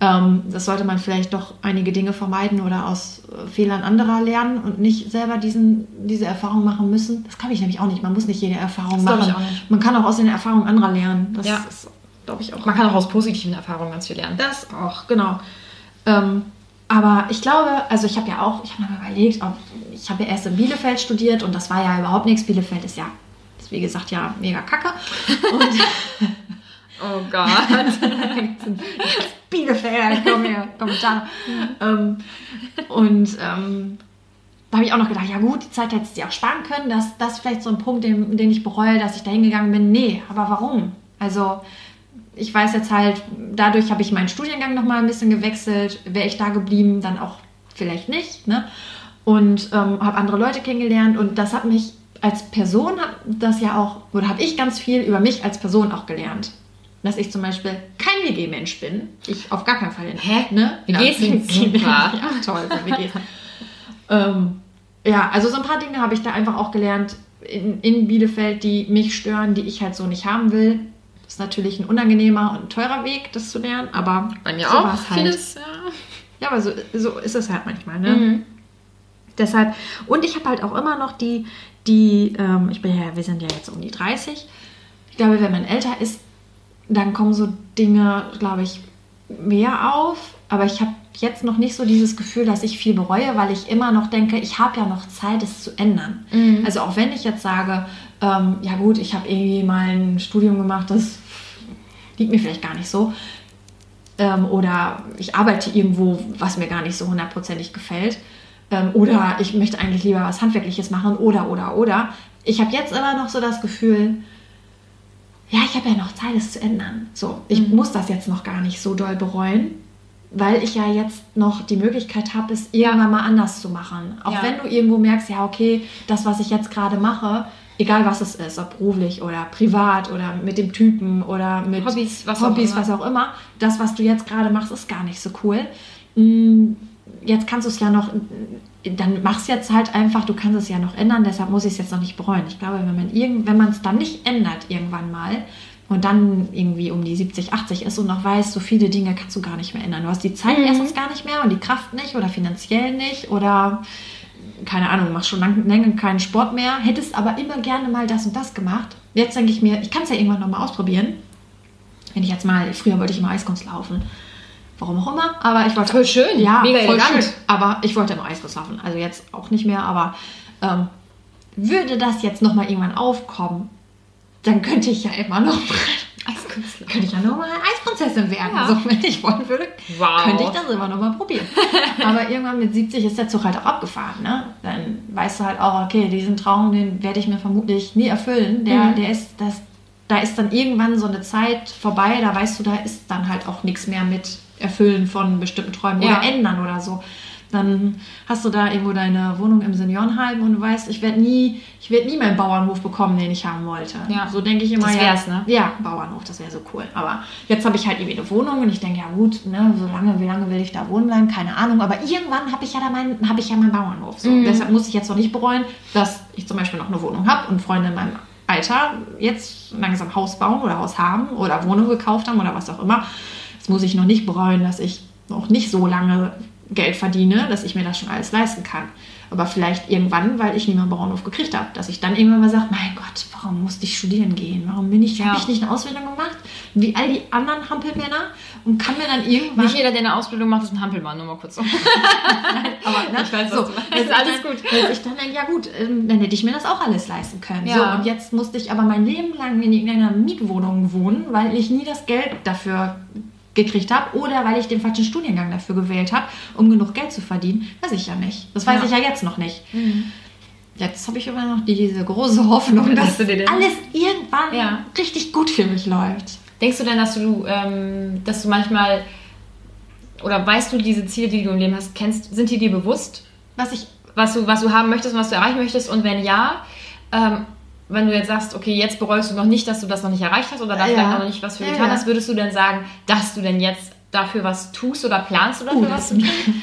Ähm, das sollte man vielleicht doch einige Dinge vermeiden oder aus äh, Fehlern anderer lernen und nicht selber diesen, diese Erfahrung machen müssen. Das kann ich nämlich auch nicht. Man muss nicht jede Erfahrung Das machen. ich auch nicht. Man kann auch aus den Erfahrungen anderer lernen. Das Ja. ist, glaube ich, auch. man kann auch aus positiven Erfahrungen ganz viel lernen. Das auch, genau. Ähm, aber ich glaube, also ich habe ja auch, ich habe mir überlegt, ob, ich habe ja erst in Bielefeld studiert und das war ja überhaupt nichts. Bielefeld ist ja, ist wie gesagt ja mega kacke. Und Oh Gott. Bielefeld, komm her, komm da. Ähm, und ähm, da habe ich auch noch gedacht, ja gut, die Zeit hättest du dir auch sparen können. Das, das ist vielleicht so ein Punkt, den, den ich bereue, dass ich da hingegangen bin. Nee, aber warum? Also ich weiß jetzt halt, dadurch habe ich meinen Studiengang nochmal ein bisschen gewechselt. Wäre ich da geblieben, dann auch vielleicht nicht. Ne? Und ähm, habe andere Leute kennengelernt und das hat mich als Person, das ja auch, oder habe ich ganz viel über mich als Person auch gelernt. Dass ich zum Beispiel kein WG-Mensch bin. Ich auf gar keinen Fall. Hä? Ne? WGs sind super. Ja, toll, so WGs. ähm, ja, also so ein paar Dinge habe ich da einfach auch gelernt in, in Bielefeld, die mich stören, die ich halt so nicht haben will. Das ist natürlich ein unangenehmer und teurer Weg, das zu lernen, aber Bei mir so auch halt. vieles. Ja. Ja, aber so, so ist es halt manchmal, ne? Mhm. Deshalb, und ich habe halt auch immer noch die, die, ähm, ich bin ja, wir sind ja jetzt um die 30. Ich glaube, wenn man älter ist, dann kommen so Dinge, glaube ich, mehr auf. Aber ich habe jetzt noch nicht so dieses Gefühl, dass ich viel bereue, weil ich immer noch denke, ich habe ja noch Zeit, es zu ändern. Mhm. Also auch wenn ich jetzt sage, ähm, ja gut, ich habe irgendwie mal ein Studium gemacht, das liegt mir vielleicht gar nicht so. Ähm, oder ich arbeite irgendwo, was mir gar nicht so hundertprozentig gefällt. Ähm, oder ich möchte eigentlich lieber was Handwerkliches machen. Oder, oder, oder. Ich habe jetzt immer noch so das Gefühl, ja, ich habe ja noch Zeit, es zu ändern. So, ich Mhm. muss das jetzt noch gar nicht so doll bereuen, weil ich ja jetzt noch die Möglichkeit habe, es irgendwann mal anders zu machen. Auch Ja. wenn du irgendwo merkst, ja, okay, das, was ich jetzt gerade mache, egal was es ist, ob beruflich oder privat oder mit dem Typen oder mit Hobbys, was auch Hobbys, immer. was auch immer, das, was du jetzt gerade machst, ist gar nicht so cool. Mm, Jetzt kannst du es ja noch, dann mach's jetzt halt einfach, du kannst es ja noch ändern, deshalb muss ich es jetzt noch nicht bereuen. Ich glaube, wenn man irgend, wenn man es dann nicht ändert irgendwann mal und dann irgendwie um die 70, 80 ist und noch weiß, so viele Dinge kannst du gar nicht mehr ändern. Du hast die Zeit Mhm. erstens gar nicht mehr und die Kraft nicht oder finanziell nicht oder keine Ahnung, machst schon lange keinen Sport mehr, hättest aber immer gerne mal das und das gemacht. Jetzt denke ich mir, ich kann es ja irgendwann noch mal ausprobieren. Wenn ich jetzt mal, früher wollte ich immer Eiskunst laufen. Warum auch immer, aber ich wollte. Voll schön, Ja, mega voll elegant. schön. Aber ich wollte immer Eiskunst laufen. Also jetzt auch nicht mehr, aber ähm, würde das jetzt noch mal irgendwann aufkommen, dann könnte ich ja immer noch. Eiskünstler. könnte ich ja noch mal Eisprinzessin werden. Ja. So, wenn ich wollen würde, Wow. könnte ich das immer noch mal probieren. Aber irgendwann mit 70 ist der Zug halt auch abgefahren. Ne? Dann weißt du halt auch, okay, diesen Traum, den werde ich mir vermutlich nie erfüllen. Der, Mhm. der ist, das, da ist dann irgendwann so eine Zeit vorbei, da weißt du, da ist dann halt auch nichts mehr mit Erfüllen von bestimmten Träumen Ja. oder ändern oder so. Dann hast du da irgendwo deine Wohnung im Seniorenheim und du weißt, ich werde nie, ich werde nie meinen Bauernhof bekommen, den ich haben wollte. Ja. So denke ich immer. Das ja, wär's, ne? Ja, Bauernhof, das wäre so cool. Aber jetzt habe ich halt irgendwie eine Wohnung und ich denke, ja gut, ne, so lange, wie lange will ich da wohnen bleiben? Keine Ahnung. Aber irgendwann habe ich ja da meinen, habe ich ja meinen Bauernhof. So. Mhm. Deshalb muss ich jetzt noch nicht bereuen, dass ich zum Beispiel noch eine Wohnung habe und Freunde in meinem Alter jetzt langsam Haus bauen oder Haus haben oder Wohnung gekauft haben oder was auch immer. Muss ich noch nicht bereuen, dass ich noch nicht so lange Geld verdiene, dass ich mir das schon alles leisten kann. Aber vielleicht irgendwann, weil ich nie mal einen Bauernhof gekriegt habe, dass ich dann irgendwann mal sage, mein Gott, warum musste ich studieren gehen? Warum bin ich, Ja. habe ich nicht eine Ausbildung gemacht? Wie all die anderen Hampelmänner und kann mir dann irgendwann... Nicht jeder, der eine Ausbildung macht, ist ein Hampelmann, nur mal kurz. so. aber ne, Ich weiß, was so, meinst. dass Ist alles dann, gut. Dass ich dann denke, ja gut, ähm, dann hätte ich mir das auch alles leisten können. Ja. So, und jetzt musste ich aber mein Leben lang in irgendeiner Mietwohnung wohnen, weil ich nie das Geld dafür gekriegt habe oder weil ich den falschen Studiengang dafür gewählt habe, um genug Geld zu verdienen. Weiß ich ja nicht. Das weiß Ja. ich ja jetzt noch nicht. Jetzt habe ich immer noch die, diese große Hoffnung, dass Dass du dir den- alles irgendwann Ja. richtig gut für mich läuft. Denkst du denn, dass du, ähm, dass du manchmal oder weißt du diese Ziele, die du im Leben hast, kennst, sind die dir bewusst, Was ich was du, was du haben möchtest und was du erreichen möchtest? Und wenn ja, ähm, wenn du jetzt sagst, okay, jetzt bereust du noch nicht, dass du das noch nicht erreicht hast oder da Ja. vielleicht auch noch nicht was für Ja, getan hast, würdest du denn sagen, dass du denn jetzt dafür was tust oder planst oder Uh, dafür was das- zu tun?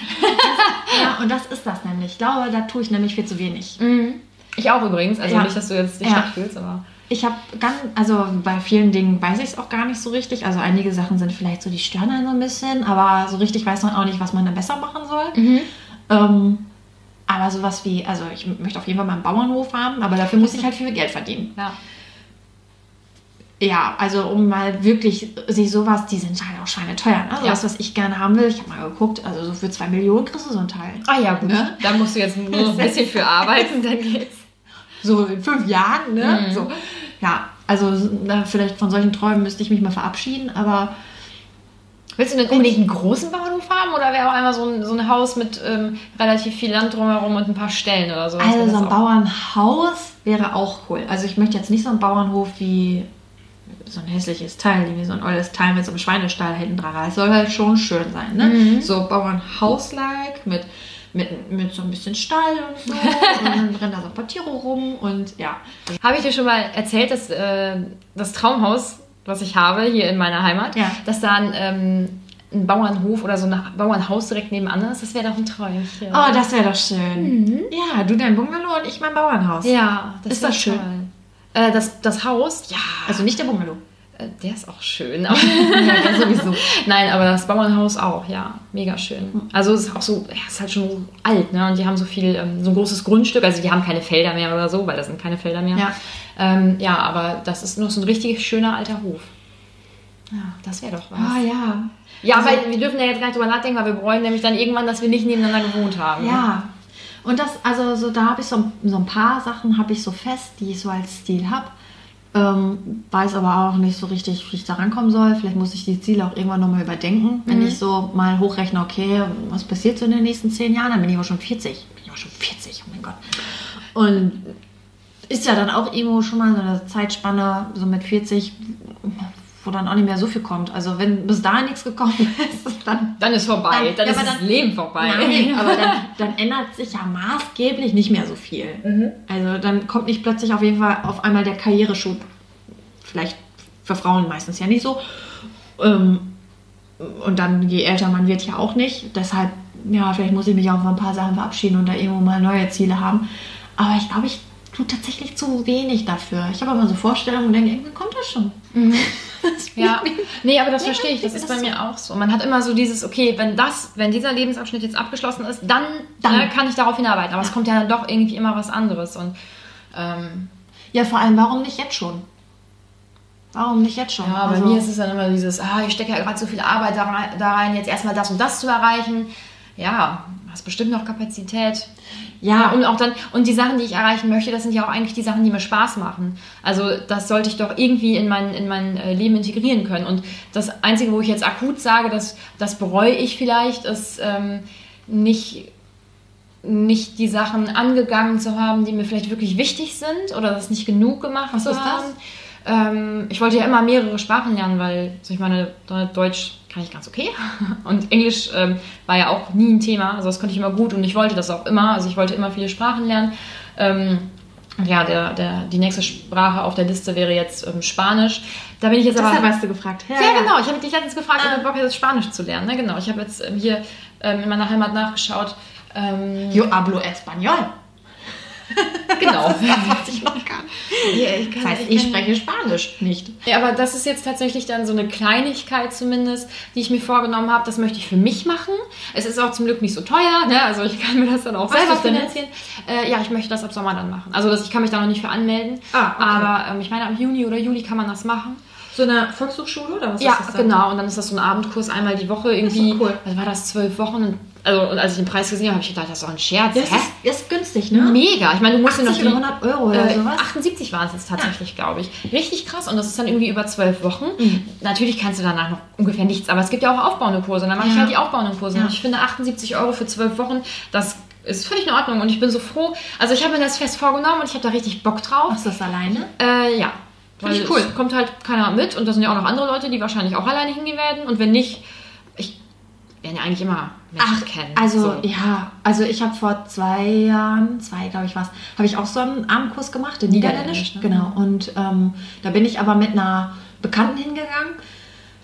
ja, und das ist das nämlich. Ich glaube, da tue ich nämlich viel zu wenig. Ich auch übrigens, also Ja. nicht, dass du jetzt dich Ja. fühlst, aber Ich habe ganz, also bei vielen Dingen weiß ich es auch gar nicht so richtig. Also einige Sachen sind vielleicht so, die stören einen so ein bisschen, aber so richtig weiß man auch nicht, was man dann besser machen soll. Ähm, aber sowas wie, also ich möchte auf jeden Fall mal einen Bauernhof haben, aber dafür muss ich halt viel Geld verdienen. ja. Ja, also um mal wirklich sich sowas, die sind halt auch schweineteuer. Ne? Ja. Das, was ich gerne haben will, ich habe mal geguckt, also so für zwei Millionen kriegst du so ein Teil. Ah ja, gut. Ne? Da musst du jetzt nur ein bisschen für arbeiten, dann geht's. So in fünf Jahren, ne? Mhm. So. Ja, also na, vielleicht von solchen Träumen müsste ich mich mal verabschieden, aber Willst du denn unbedingt einen großen Bauernhof haben oder wäre auch einmal so ein, so ein Haus mit ähm, relativ viel Land drumherum und ein paar Stellen oder so? Also so ein Bauernhaus wäre auch cool. Also ich möchte jetzt nicht so einen Bauernhof wie so ein hässliches Teil, wie so ein olles Teil mit so einem Schweinestall hinten dran. Es soll halt schon schön sein, ne? Mhm. So Bauernhaus-like mit, mit, mit so ein bisschen Stall und so. und dann rennen da so ein paar Tiere rum und ja. Habe ich dir schon mal erzählt, dass äh, das Traumhaus, was ich habe hier in meiner Heimat, Ja. dass da ein, ähm, ein Bauernhof oder so ein Bauernhaus direkt nebenan ist? Das wäre doch ein Träumchen. Oh, das wäre doch schön. Ja, du dein Bungalow und ich mein Bauernhaus. ja, Ist wär das schön? Äh, das, das Haus, ja. Also nicht der Bungalow. Äh, Der ist auch schön. Aber Ja, sowieso. Nein, aber das Bauernhaus auch, ja. Mega schön. Also es ist auch so, ja, es ist halt schon so alt, ne? Und die haben so viel, ähm, so ein großes Grundstück, also die haben keine Felder mehr oder so, weil das sind keine Felder mehr. Ja. Ähm, ja, aber das ist noch so ein richtig schöner alter Hof. Ja, das wäre doch was. Ah ja. Ja, Also- aber wir dürfen ja jetzt gar nicht drüber nachdenken, weil wir bereuen nämlich dann irgendwann, dass wir nicht nebeneinander gewohnt haben. Ja. Und das, also so da habe ich so, so ein paar Sachen habe ich so fest, die ich so als Stil habe. Ähm, weiß aber auch nicht so richtig, wie ich da rankommen soll. Vielleicht muss ich die Ziele auch irgendwann nochmal überdenken. Wenn ich so mal hochrechne, okay, was passiert so in den nächsten zehn Jahren, dann bin ich aber schon 40. Bin ich aber schon 40, oh mein Gott. Und ist ja dann auch irgendwo schon mal so eine Zeitspanne, so mit 40 wo dann auch nicht mehr so viel kommt. Also wenn bis dahin nichts gekommen ist, dann... Dann ist vorbei, dann, ja, ist das dann- Leben vorbei. Nein, aber dann, dann ändert sich ja maßgeblich nicht mehr so viel. Mhm. Also dann kommt nicht plötzlich auf jeden Fall auf einmal der Karriereschub. Vielleicht für Frauen meistens ja nicht so. Ähm, und dann, je älter man wird, ja auch nicht. Deshalb, ja, vielleicht muss ich mich auch von ein paar Sachen verabschieden und da irgendwo mal neue Ziele haben. Aber ich glaube, ich tue tatsächlich zu wenig dafür. Ich habe immer so Vorstellungen und denke, irgendwann kommt das schon. Das Ja, nee, aber das Nee, verstehe ich. Das das ist bei ist mir auch so. Man hat immer so dieses, okay, wenn das, wenn dieser Lebensabschnitt jetzt abgeschlossen ist, dann, Dann. äh, kann ich darauf hinarbeiten. Aber es kommt ja dann doch irgendwie immer was anderes. Und ähm, Ja, vor allem, warum nicht jetzt schon? Warum nicht jetzt schon? ja, bei Also- mir ist es dann immer dieses, ah, ich stecke ja gerade so viel Arbeit da rein, da rein, jetzt erstmal das und das zu erreichen. Ja, hast bestimmt noch Kapazität. Ja, und auch dann, und die Sachen, die ich erreichen möchte, das sind ja auch eigentlich die Sachen, die mir Spaß machen. Also das sollte ich doch irgendwie in mein, in mein äh, Leben integrieren können. Und das Einzige, wo ich jetzt akut sage, das, das bereue ich vielleicht, ist ähm, nicht, nicht die Sachen angegangen zu haben, die mir vielleicht wirklich wichtig sind oder das nicht genug gemacht Was zu ist das? haben. Ähm, ich wollte ja immer mehrere Sprachen lernen, weil also ich meine, Deutsch kann ich ganz okay. Und Englisch ähm, war ja auch nie ein Thema. Also das konnte ich immer gut und ich wollte das auch immer. Also ich wollte immer viele Sprachen lernen. Ähm, ja, der, der, die nächste Sprache auf der Liste wäre jetzt ähm, Spanisch. Da bin ich jetzt aber. Deshalb hast du gefragt. Ja, genau. Ich habe dich letztens gefragt, ob du Bock hättest, Spanisch zu lernen. Ne? Genau. Ich habe jetzt ähm, hier ähm, in meiner Heimat nachgeschaut. Ähm, Yo hablo español. genau. Das weiß ich noch gar nicht. Ja, ich kann- Das heißt, ich ich spreche Spanisch nicht. Ja, aber das ist jetzt tatsächlich dann so eine Kleinigkeit zumindest, die ich mir vorgenommen habe. Das möchte ich für mich machen. Es ist auch zum Glück nicht so teuer, ne? also ich kann mir das dann auch Machst selber finanzieren. Äh, ja, ich möchte das ab Sommer dann machen. Also das, ich kann mich da noch nicht für anmelden. Ah, okay. Aber ähm, ich meine, ab Juni oder Juli kann man das machen. So eine Volkshochschule oder was Ja, ist das? dann? genau. Und dann ist das so ein Abendkurs einmal die Woche irgendwie. Das ist cool. Also war das zwölf Wochen. Und, also, und als ich den Preis gesehen habe, habe ich gedacht, das ist doch ein Scherz. Das Hä? ist, ist günstig, ne? Mega. Ich meine, du musst dir noch 80 die, oder 100 Euro oder äh, sowas. 78 waren es jetzt tatsächlich, glaube ich. Richtig krass. Und das ist dann irgendwie über zwölf Wochen. Mhm. Natürlich kannst du danach noch ungefähr nichts, aber es gibt ja auch aufbauende Kurse. Und dann mache ich Ja. halt die aufbauenden Kurse. Ja. Und ich finde 78 Euro für zwölf Wochen, das ist völlig in Ordnung. Und ich bin so froh. Also ich habe mir das fest vorgenommen und ich habe da richtig Bock drauf. Machst du das alleine? Äh, ja. Finde ich cool. Kommt halt keiner mit und da sind ja auch noch andere Leute, die wahrscheinlich auch alleine hingehen werden. Und wenn nicht, ich werden ja eigentlich immer Menschen kennen. also So. ja, also ich habe vor zwei Jahren, zwei glaube ich was, habe ich auch so einen Abendkurs gemacht in Niederländisch. Niederländisch, ne? Genau. Und ähm, da bin ich aber mit einer Bekannten hingegangen.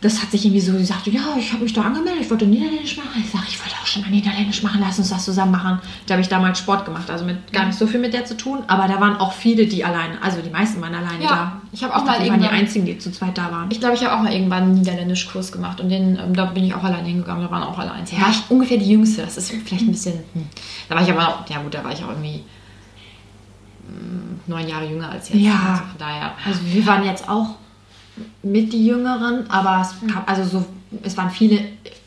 Das hat sich irgendwie so gesagt, ja, ich habe mich da angemeldet, ich wollte Niederländisch machen. Ich sage, ich wollte auch schon mal Niederländisch machen, lass uns das zusammen machen. Da habe ich damals Sport gemacht, also mit gar nicht so viel mit der zu tun, aber da waren auch viele, die alleine, also die meisten waren alleine Ja, da. ich habe auch mal wir waren die irgendwann- einzigen, die zu zweit da waren. Ich glaube, ich habe auch mal irgendwann einen Niederländisch-Kurs gemacht und den, ähm, da bin ich auch alleine hingegangen, da waren auch alle eins. Da Ja. war ich ungefähr die Jüngste, das ist vielleicht ein bisschen. Hm. Da war ich aber auch, ja gut, da war ich auch irgendwie hm, neun Jahre jünger als jetzt. Ja. Also von daher. Also wir waren jetzt auch mit die Jüngeren, aber es, kam, also so, es waren viele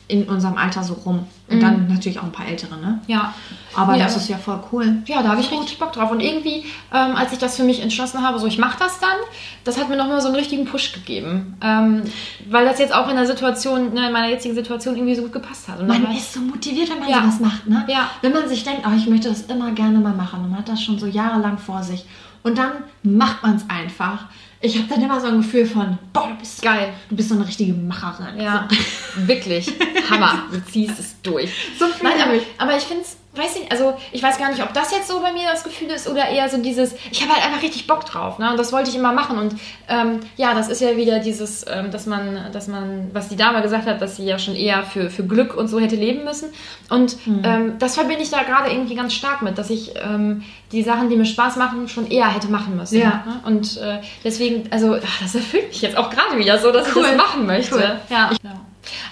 in unserem Alter so rum. Und dann natürlich auch ein paar ältere, ne? Ja. Aber Nee, das ist ja voll cool. Ja, da habe ich richtig Bock drauf. Und irgendwie, ähm, als ich das für mich entschlossen habe, so ich mache das dann, das hat mir nochmal so einen richtigen Push gegeben. Ähm, weil das jetzt auch in der Situation, ne, in meiner jetzigen Situation irgendwie so gut gepasst hat. Und Man ist so motiviert, wenn man Ja. sowas macht, ne? Ja. Wenn man sich denkt, oh, ich möchte das immer gerne mal machen und man hat das schon so jahrelang vor sich. Und dann macht man es einfach. Ich habe dann immer so ein Gefühl von, boah, du bist Geil. Du bist so eine richtige Macherin. Ja, wirklich. Hammer. Du ziehst es durch. So fühle Nein, aber, ich. aber ich finde es, weiß nicht, also ich weiß gar nicht, ob das jetzt so bei mir das Gefühl ist oder eher so dieses, ich habe halt einfach richtig Bock drauf. Ne? Und das wollte ich immer machen. Und ähm, ja, das ist ja wieder dieses, ähm, dass man, dass man, was die Dame gesagt hat, dass sie ja schon eher für, für Glück und so hätte leben müssen. Und Mhm. ähm, das verbinde ich da gerade irgendwie ganz stark mit, dass ich ähm, die Sachen, die mir Spaß machen, schon eher hätte machen müssen. Ja. Ne? Und äh, deswegen, also ach, das erfüllt mich jetzt auch gerade wieder so, dass Cool. ich das machen möchte. Cool. Ja. ja.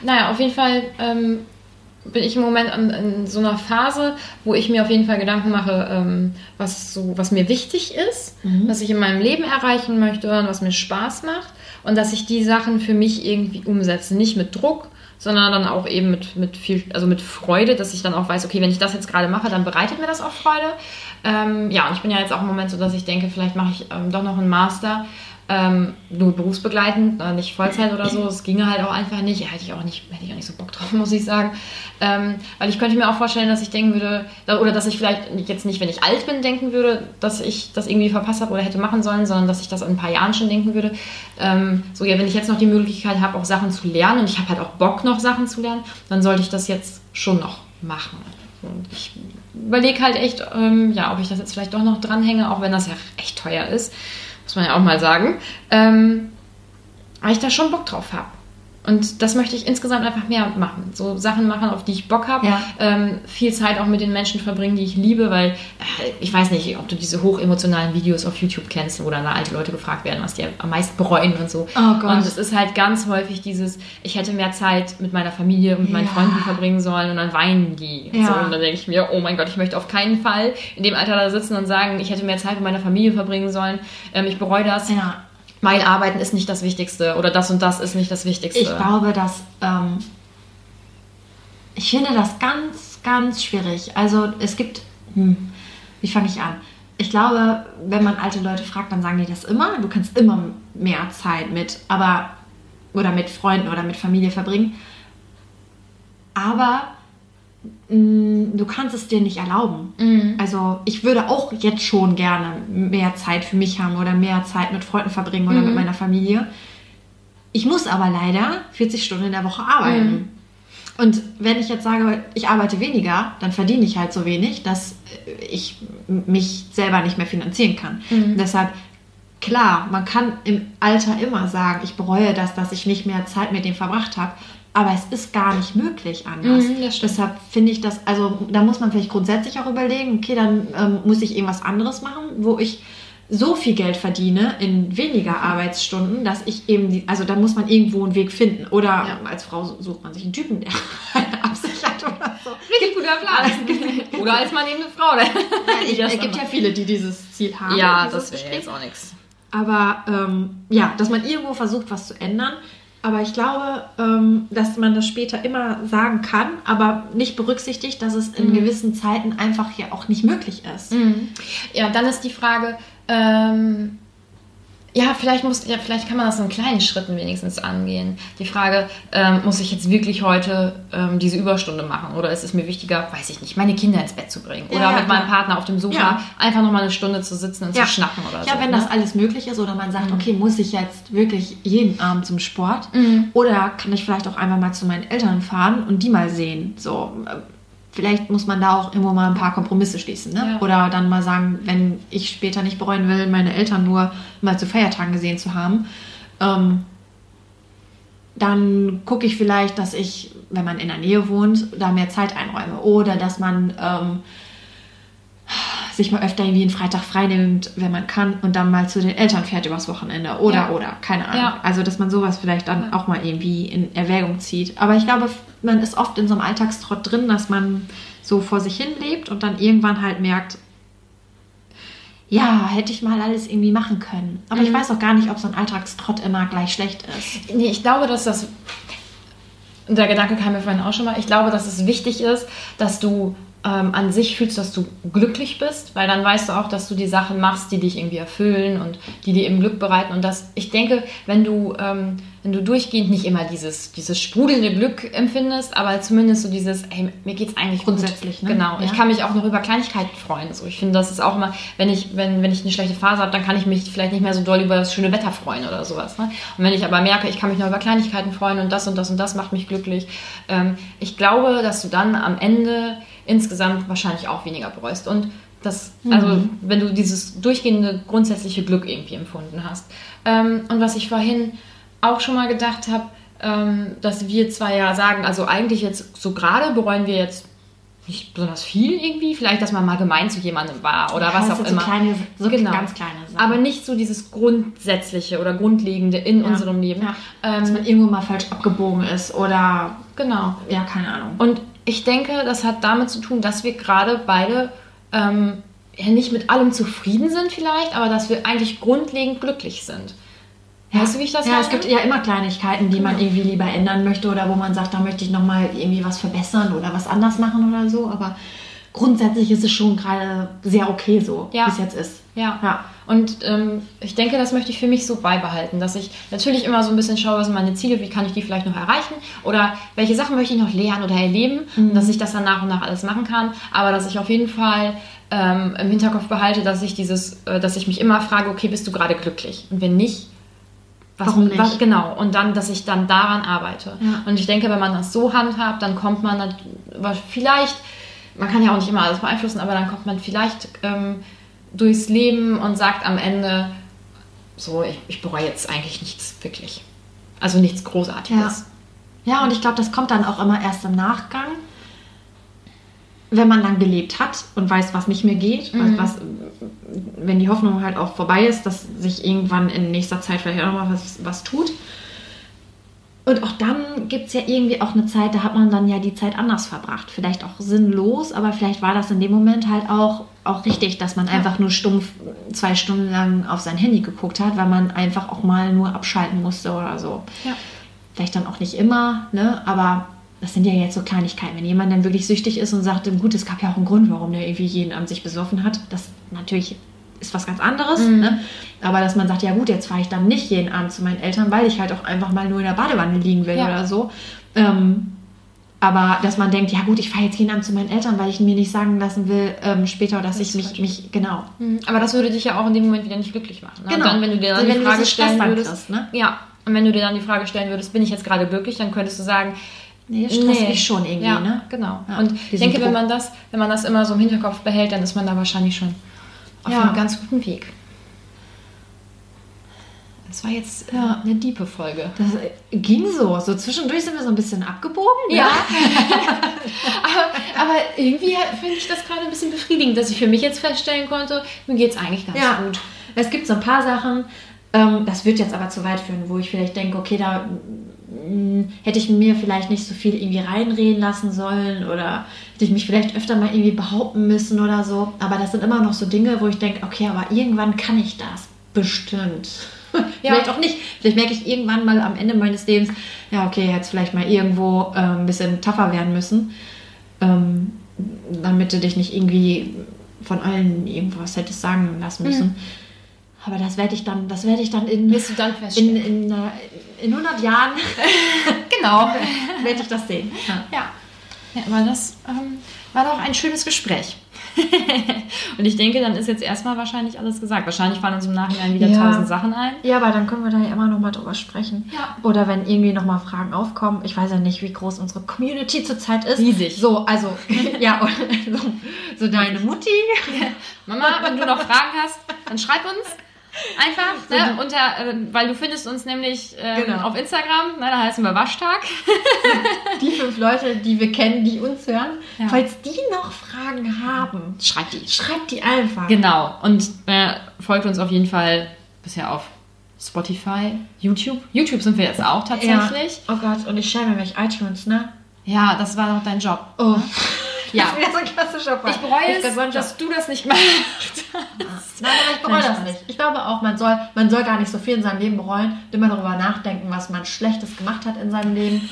Naja, auf jeden Fall ähm, bin ich im Moment an, in so einer Phase, wo ich mir auf jeden Fall Gedanken mache, ähm, was, so, was mir wichtig ist, was ich in meinem Leben erreichen möchte und was mir Spaß macht und dass ich die Sachen für mich irgendwie umsetze. Nicht mit Druck, sondern dann auch eben mit, mit viel, also mit Freude, dass ich dann auch weiß, okay, wenn ich das jetzt gerade mache, dann bereitet mir das auch Freude. Ähm, ja, und ich bin ja jetzt auch im Moment so, dass ich denke, vielleicht mache ich ähm, doch noch einen Master ähm, nur berufsbegleitend, äh, nicht Vollzeit oder so. Das ginge halt auch einfach nicht. Hätte ich auch nicht, hätte ich auch nicht so Bock drauf, muss ich sagen. Ähm, weil ich könnte mir auch vorstellen, dass ich denken würde, oder dass ich vielleicht jetzt nicht, wenn ich alt bin, denken würde, dass ich das irgendwie verpasst habe oder hätte machen sollen, sondern dass ich das in ein paar Jahren schon denken würde. Ähm, so, ja, wenn ich jetzt noch die Möglichkeit habe, auch Sachen zu lernen und ich habe halt auch Bock, noch Sachen zu lernen, dann sollte ich das jetzt schon noch machen. Und ich überlege halt echt, ähm, ja, ob ich das jetzt vielleicht doch noch dranhänge, auch wenn das ja echt teuer ist muss man ja auch mal sagen, ähm, weil ich da schon Bock drauf habe. Und das möchte ich insgesamt einfach mehr machen. So Sachen machen, auf die ich Bock habe. Ja. Ähm, viel Zeit auch mit den Menschen verbringen, die ich liebe, weil äh, ich weiß nicht, ob du diese hochemotionalen Videos auf YouTube kennst, wo dann alte Leute gefragt werden, was die am meisten bereuen und so. Oh Gott. Und es ist halt ganz häufig dieses, ich hätte mehr Zeit mit meiner Familie und mit meinen Ja. Freunden verbringen sollen und dann weinen die. Ja. So, und dann denke ich mir, oh mein Gott, ich möchte auf keinen Fall in dem Alter da sitzen und sagen, ich hätte mehr Zeit mit meiner Familie verbringen sollen. Ähm, ich bereue das. Ja. Mein Arbeiten ist nicht das Wichtigste oder das und das ist nicht das Wichtigste. Ich glaube, dass ähm, ich finde das ganz, ganz schwierig. Also es gibt, hm, wie fange ich an? Ich glaube, wenn man alte Leute fragt, dann sagen die das immer. Du kannst immer mehr Zeit mit, aber oder mit Freunden oder mit Familie verbringen. Aber du kannst es dir nicht erlauben. Mhm. Also ich würde auch jetzt schon gerne mehr Zeit für mich haben oder mehr Zeit mit Freunden verbringen oder Mhm. mit meiner Familie. Ich muss aber leider 40 Stunden in der Woche arbeiten. Mhm. Und wenn ich jetzt sage, ich arbeite weniger, dann verdiene ich halt so wenig, dass ich mich selber nicht mehr finanzieren kann. Mhm. Deshalb, klar, man kann im Alter immer sagen, ich bereue das, dass ich nicht mehr Zeit mit dem verbracht habe. Aber es ist gar nicht möglich anders. Mhm. Deshalb finde ich das, also da muss man vielleicht grundsätzlich auch überlegen, okay, dann ähm, muss ich irgendwas anderes machen, wo ich so viel Geld verdiene in weniger Arbeitsstunden, dass ich eben, die, also da muss man irgendwo einen Weg finden. Oder Ja. als Frau sucht man sich einen Typen, der eine absichert oder so. Richtig guter Plan. Oder als man eben eine Frau. Es das gibt dann ja viele, die dieses Ziel haben. Ja, das wäre jetzt auch nichts. Aber ähm, ja, dass man irgendwo versucht, was zu ändern. Aber ich glaube, ähm, dass man das später immer sagen kann, aber nicht berücksichtigt, dass es in gewissen Zeiten einfach ja auch nicht möglich ist. Ja, dann ist die Frage, ähm, ja, vielleicht muss, ja, vielleicht kann man das in kleinen Schritten wenigstens angehen. Die Frage, ähm, muss ich jetzt wirklich heute ähm, diese Überstunde machen oder ist es mir wichtiger, weiß ich nicht, meine Kinder ins Bett zu bringen Ja, oder ja, mit meinem. Partner auf dem Sofa Ja. einfach noch mal eine Stunde zu sitzen und zu schnacken oder so. Ja, wenn ne? das alles möglich ist oder man sagt, okay, muss ich jetzt wirklich jeden Abend zum Sport Mhm. oder kann ich vielleicht auch einmal mal zu meinen Eltern fahren und die mal sehen. So, vielleicht muss man da auch irgendwo mal ein paar Kompromisse schließen, ne? Ja. Oder dann mal sagen, wenn ich später nicht bereuen will, meine Eltern nur mal zu Feiertagen gesehen zu haben, ähm, dann gucke ich vielleicht, dass ich, wenn man in der Nähe wohnt, da mehr Zeit einräume oder dass man ähm, sich mal öfter irgendwie einen Freitag freinimmt, wenn man kann, und dann mal zu den Eltern fährt übers Wochenende oder Ja. oder keine Ahnung. Ja. Also dass man sowas vielleicht dann auch mal irgendwie in Erwägung zieht. Aber ich glaube, man ist oft in so einem Alltagstrott drin, dass man so vor sich hin lebt und dann irgendwann halt merkt, ja, hätte ich mal alles irgendwie machen können. Aber ich Mhm. weiß auch gar nicht, ob so ein Alltagstrott immer gleich schlecht ist. Nee, ich glaube, dass das. Der Gedanke kam mir vorhin auch schon mal. Ich glaube, dass es wichtig ist, dass du ähm, an sich fühlst, dass du glücklich bist, weil dann weißt du auch, dass du die Sachen machst, die dich irgendwie erfüllen und die dir eben Glück bereiten. Und das, ich denke, wenn du, ähm, wenn du durchgehend nicht immer dieses, dieses sprudelnde Glück empfindest, aber zumindest so dieses, ey, mir geht's eigentlich Grundsätzlich, gut. ne? Genau. Ich Ja. kann mich auch noch über Kleinigkeiten freuen. So, ich finde, das ist auch immer, wenn ich, wenn, wenn ich eine schlechte Phase habe, dann kann ich mich vielleicht nicht mehr so doll über das schöne Wetter freuen oder sowas. Ne? Und wenn ich aber merke, ich kann mich noch über Kleinigkeiten freuen und das und das und das macht mich glücklich, ähm, ich glaube, dass du dann am Ende insgesamt wahrscheinlich auch weniger bereust. Und das, also wenn du dieses durchgehende grundsätzliche Glück irgendwie empfunden hast. Ähm, und was ich vorhin auch schon mal gedacht habe, ähm, dass wir zwar ja sagen, also eigentlich jetzt so gerade bereuen wir jetzt nicht besonders viel irgendwie, vielleicht, dass man mal gemein zu jemandem war oder Ja, was auch immer. So, kleine, so Genau. ganz kleine Sachen. Aber nicht so dieses Grundsätzliche oder Grundlegende in Ja. unserem Leben. Ja. dass Ähm, man irgendwo mal falsch abgebogen ist oder genau. ja, keine Ahnung. Und ich denke, das hat damit zu tun, dass wir gerade beide ähm, ja nicht mit allem zufrieden sind vielleicht, aber dass wir eigentlich grundlegend glücklich sind. Weißt du, wie ich das Ja, es meine? gibt ja immer Kleinigkeiten, die man Genau. irgendwie lieber ändern möchte oder wo man sagt, da möchte ich nochmal irgendwie was verbessern oder was anders machen oder so. Aber grundsätzlich ist es schon gerade sehr okay so, Ja. wie es jetzt ist. Ja. Ja. Und ähm, ich denke, das möchte ich für mich so beibehalten, dass ich natürlich immer so ein bisschen schaue, was sind meine Ziele, wie kann ich die vielleicht noch erreichen oder welche Sachen möchte ich noch lernen oder erleben, und dass ich das dann nach und nach alles machen kann, aber dass ich auf jeden Fall ähm, im Hinterkopf behalte, dass ich dieses, äh, dass ich mich immer frage, okay, bist du gerade glücklich? Und wenn nicht, was, Warum nicht? Was, genau, und dann, dass ich dann daran arbeite. Ja. Und ich denke, wenn man das so handhabt, dann kommt man vielleicht, man kann ja auch nicht immer alles beeinflussen, aber dann kommt man vielleicht ähm, durchs Leben und sagt am Ende, so, ich, ich bereue jetzt eigentlich nichts wirklich. Also nichts Großartiges. Ja, und ich glaube, das kommt dann auch immer erst im Nachgang, wenn man dann gelebt hat und weiß, was nicht mehr geht, Mhm. was, wenn die Hoffnung halt auch vorbei ist, dass sich irgendwann in nächster Zeit vielleicht auch nochmal was, was tut. Und auch dann gibt es ja irgendwie auch eine Zeit, da hat man dann ja die Zeit anders verbracht. Vielleicht auch sinnlos, aber vielleicht war das in dem Moment halt auch, auch richtig, dass man einfach nur stumpf zwei Stunden lang auf sein Handy geguckt hat, weil man einfach auch mal nur abschalten musste oder so Ja. vielleicht dann auch nicht immer, ne? aber das sind ja jetzt so Kleinigkeiten. Wenn jemand dann wirklich süchtig ist und sagt, gut, es gab ja auch einen Grund, warum der irgendwie jeden Abend sich besoffen hat, das natürlich ist was ganz anderes. Ne? Aber dass man sagt, ja gut, jetzt fahre ich dann nicht jeden Abend zu meinen Eltern, weil ich halt auch einfach mal nur in der Badewanne liegen will Ja. oder so. Ähm, aber dass man denkt, ja gut, ich fahre jetzt jeden Abend zu meinen Eltern, weil ich mir nicht sagen lassen will, ähm, später, dass ich ist mich, mich, genau. Mhm. Aber das würde dich ja auch in dem Moment wieder nicht glücklich machen. Ne? Genau. Dann, wenn du dir dann die wenn du Frage stellen würdest, kriegst, ne? ja, und wenn du dir dann die Frage stellen würdest, bin ich jetzt gerade glücklich, dann könntest du sagen, Nee, das stresst mich schon irgendwie, ja, ne? Genau. Ja, und ich denke, wenn man das, wenn man das immer so im Hinterkopf behält, dann ist man da wahrscheinlich schon auf Ja. einem ganz guten Weg. Das war jetzt äh, Ja. eine diepe Folge. Das äh, ging so. So zwischendurch sind wir so ein bisschen abgebogen. ne? Ja. aber, aber irgendwie finde ich das gerade ein bisschen befriedigend, dass ich für mich jetzt feststellen konnte, mir geht es eigentlich ganz Ja, gut. Es gibt so ein paar Sachen, ähm, das wird jetzt aber zu weit führen, wo ich vielleicht denke, okay, da hätte ich mir vielleicht nicht so viel irgendwie reinreden lassen sollen oder hätte ich mich vielleicht öfter mal irgendwie behaupten müssen oder so. Aber das sind immer noch so Dinge, wo ich denke, okay, aber irgendwann kann ich das bestimmt. vielleicht auch nicht. Vielleicht merke ich irgendwann mal am Ende meines Lebens, ja, okay, jetzt vielleicht mal irgendwo äh, ein bisschen tougher werden müssen, ähm, damit du dich nicht irgendwie von allen irgendwas hättest sagen lassen müssen. Aber das werde ich dann, das werde ich dann in, Wirst du dann in, in, äh, in 100 Jahren genau. werde ich das sehen. Ja. Ja. Ja, aber das ähm, war doch ein schönes Gespräch. Und ich denke, dann ist jetzt erstmal wahrscheinlich alles gesagt. Wahrscheinlich fallen uns im Nachhinein wieder Ja. tausend Sachen ein. ja, aber dann können wir da ja immer noch mal drüber sprechen. Ja. Oder wenn irgendwie noch mal Fragen aufkommen. Ich weiß ja nicht, wie groß unsere Community zurzeit ist. Riesig. So, also, ja, so, so deine Mutti. Mama, wenn du noch Fragen hast, dann schreib uns. Einfach, ne, unter, äh, weil du findest uns nämlich ähm, Genau. auf Instagram, ne, da heißen wir Waschtag. Die fünf Leute, die wir kennen, die uns hören. Ja. Falls die noch Fragen haben, Schreib die. schreibt die einfach. Genau. Und äh, folgt uns auf jeden Fall bisher auf Spotify, YouTube. YouTube sind wir jetzt auch tatsächlich. Ja. Oh Gott, und ich schäme mich. iTunes, ne? Ja, das war doch dein Job. Oh. Ja. Das ist wieder so ein klassischer Fall. Ich bereue Ich es, dass du das nicht machst. Nein, aber ich bereue Nein, das Spaß. nicht. Ich glaube auch, man soll, man soll gar nicht so viel in seinem Leben bereuen, immer darüber nachdenken, was man Schlechtes gemacht hat in seinem Leben.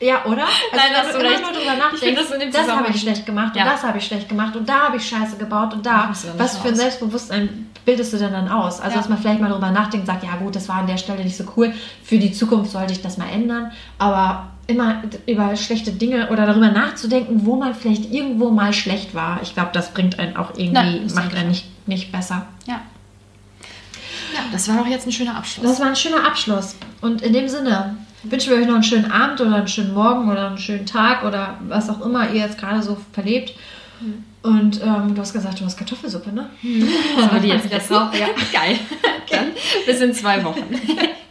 Ja, oder? Also Nein, hast du recht. nur darüber Ich finde nachdenkst, das in dem das habe ich schlecht gemacht Ja. und das habe ich schlecht gemacht und da habe ich Scheiße gebaut und da. Was für ein. Selbstbewusstsein bildest du denn dann aus? Also, Ja. dass man vielleicht mal darüber nachdenkt, sagt, ja gut, das war an der Stelle nicht so cool. Für die Zukunft sollte ich das mal ändern. Aber immer über schlechte Dinge oder darüber nachzudenken, wo man vielleicht irgendwo mal schlecht war. Ich glaube, das bringt einen auch irgendwie, Nein, macht einen nicht, nicht besser. Ja. Ja, das war doch jetzt ein schöner Abschluss. Das war ein schöner Abschluss. Und in dem Sinne wünschen wir euch noch einen schönen Abend oder einen schönen Morgen oder einen schönen Tag oder was auch immer ihr jetzt gerade so verlebt. Und ähm, du hast gesagt, du hast Kartoffelsuppe, ne? Sollen wir die jetzt Das essen? auch, ja. Geil. Dann bis in zwei Wochen.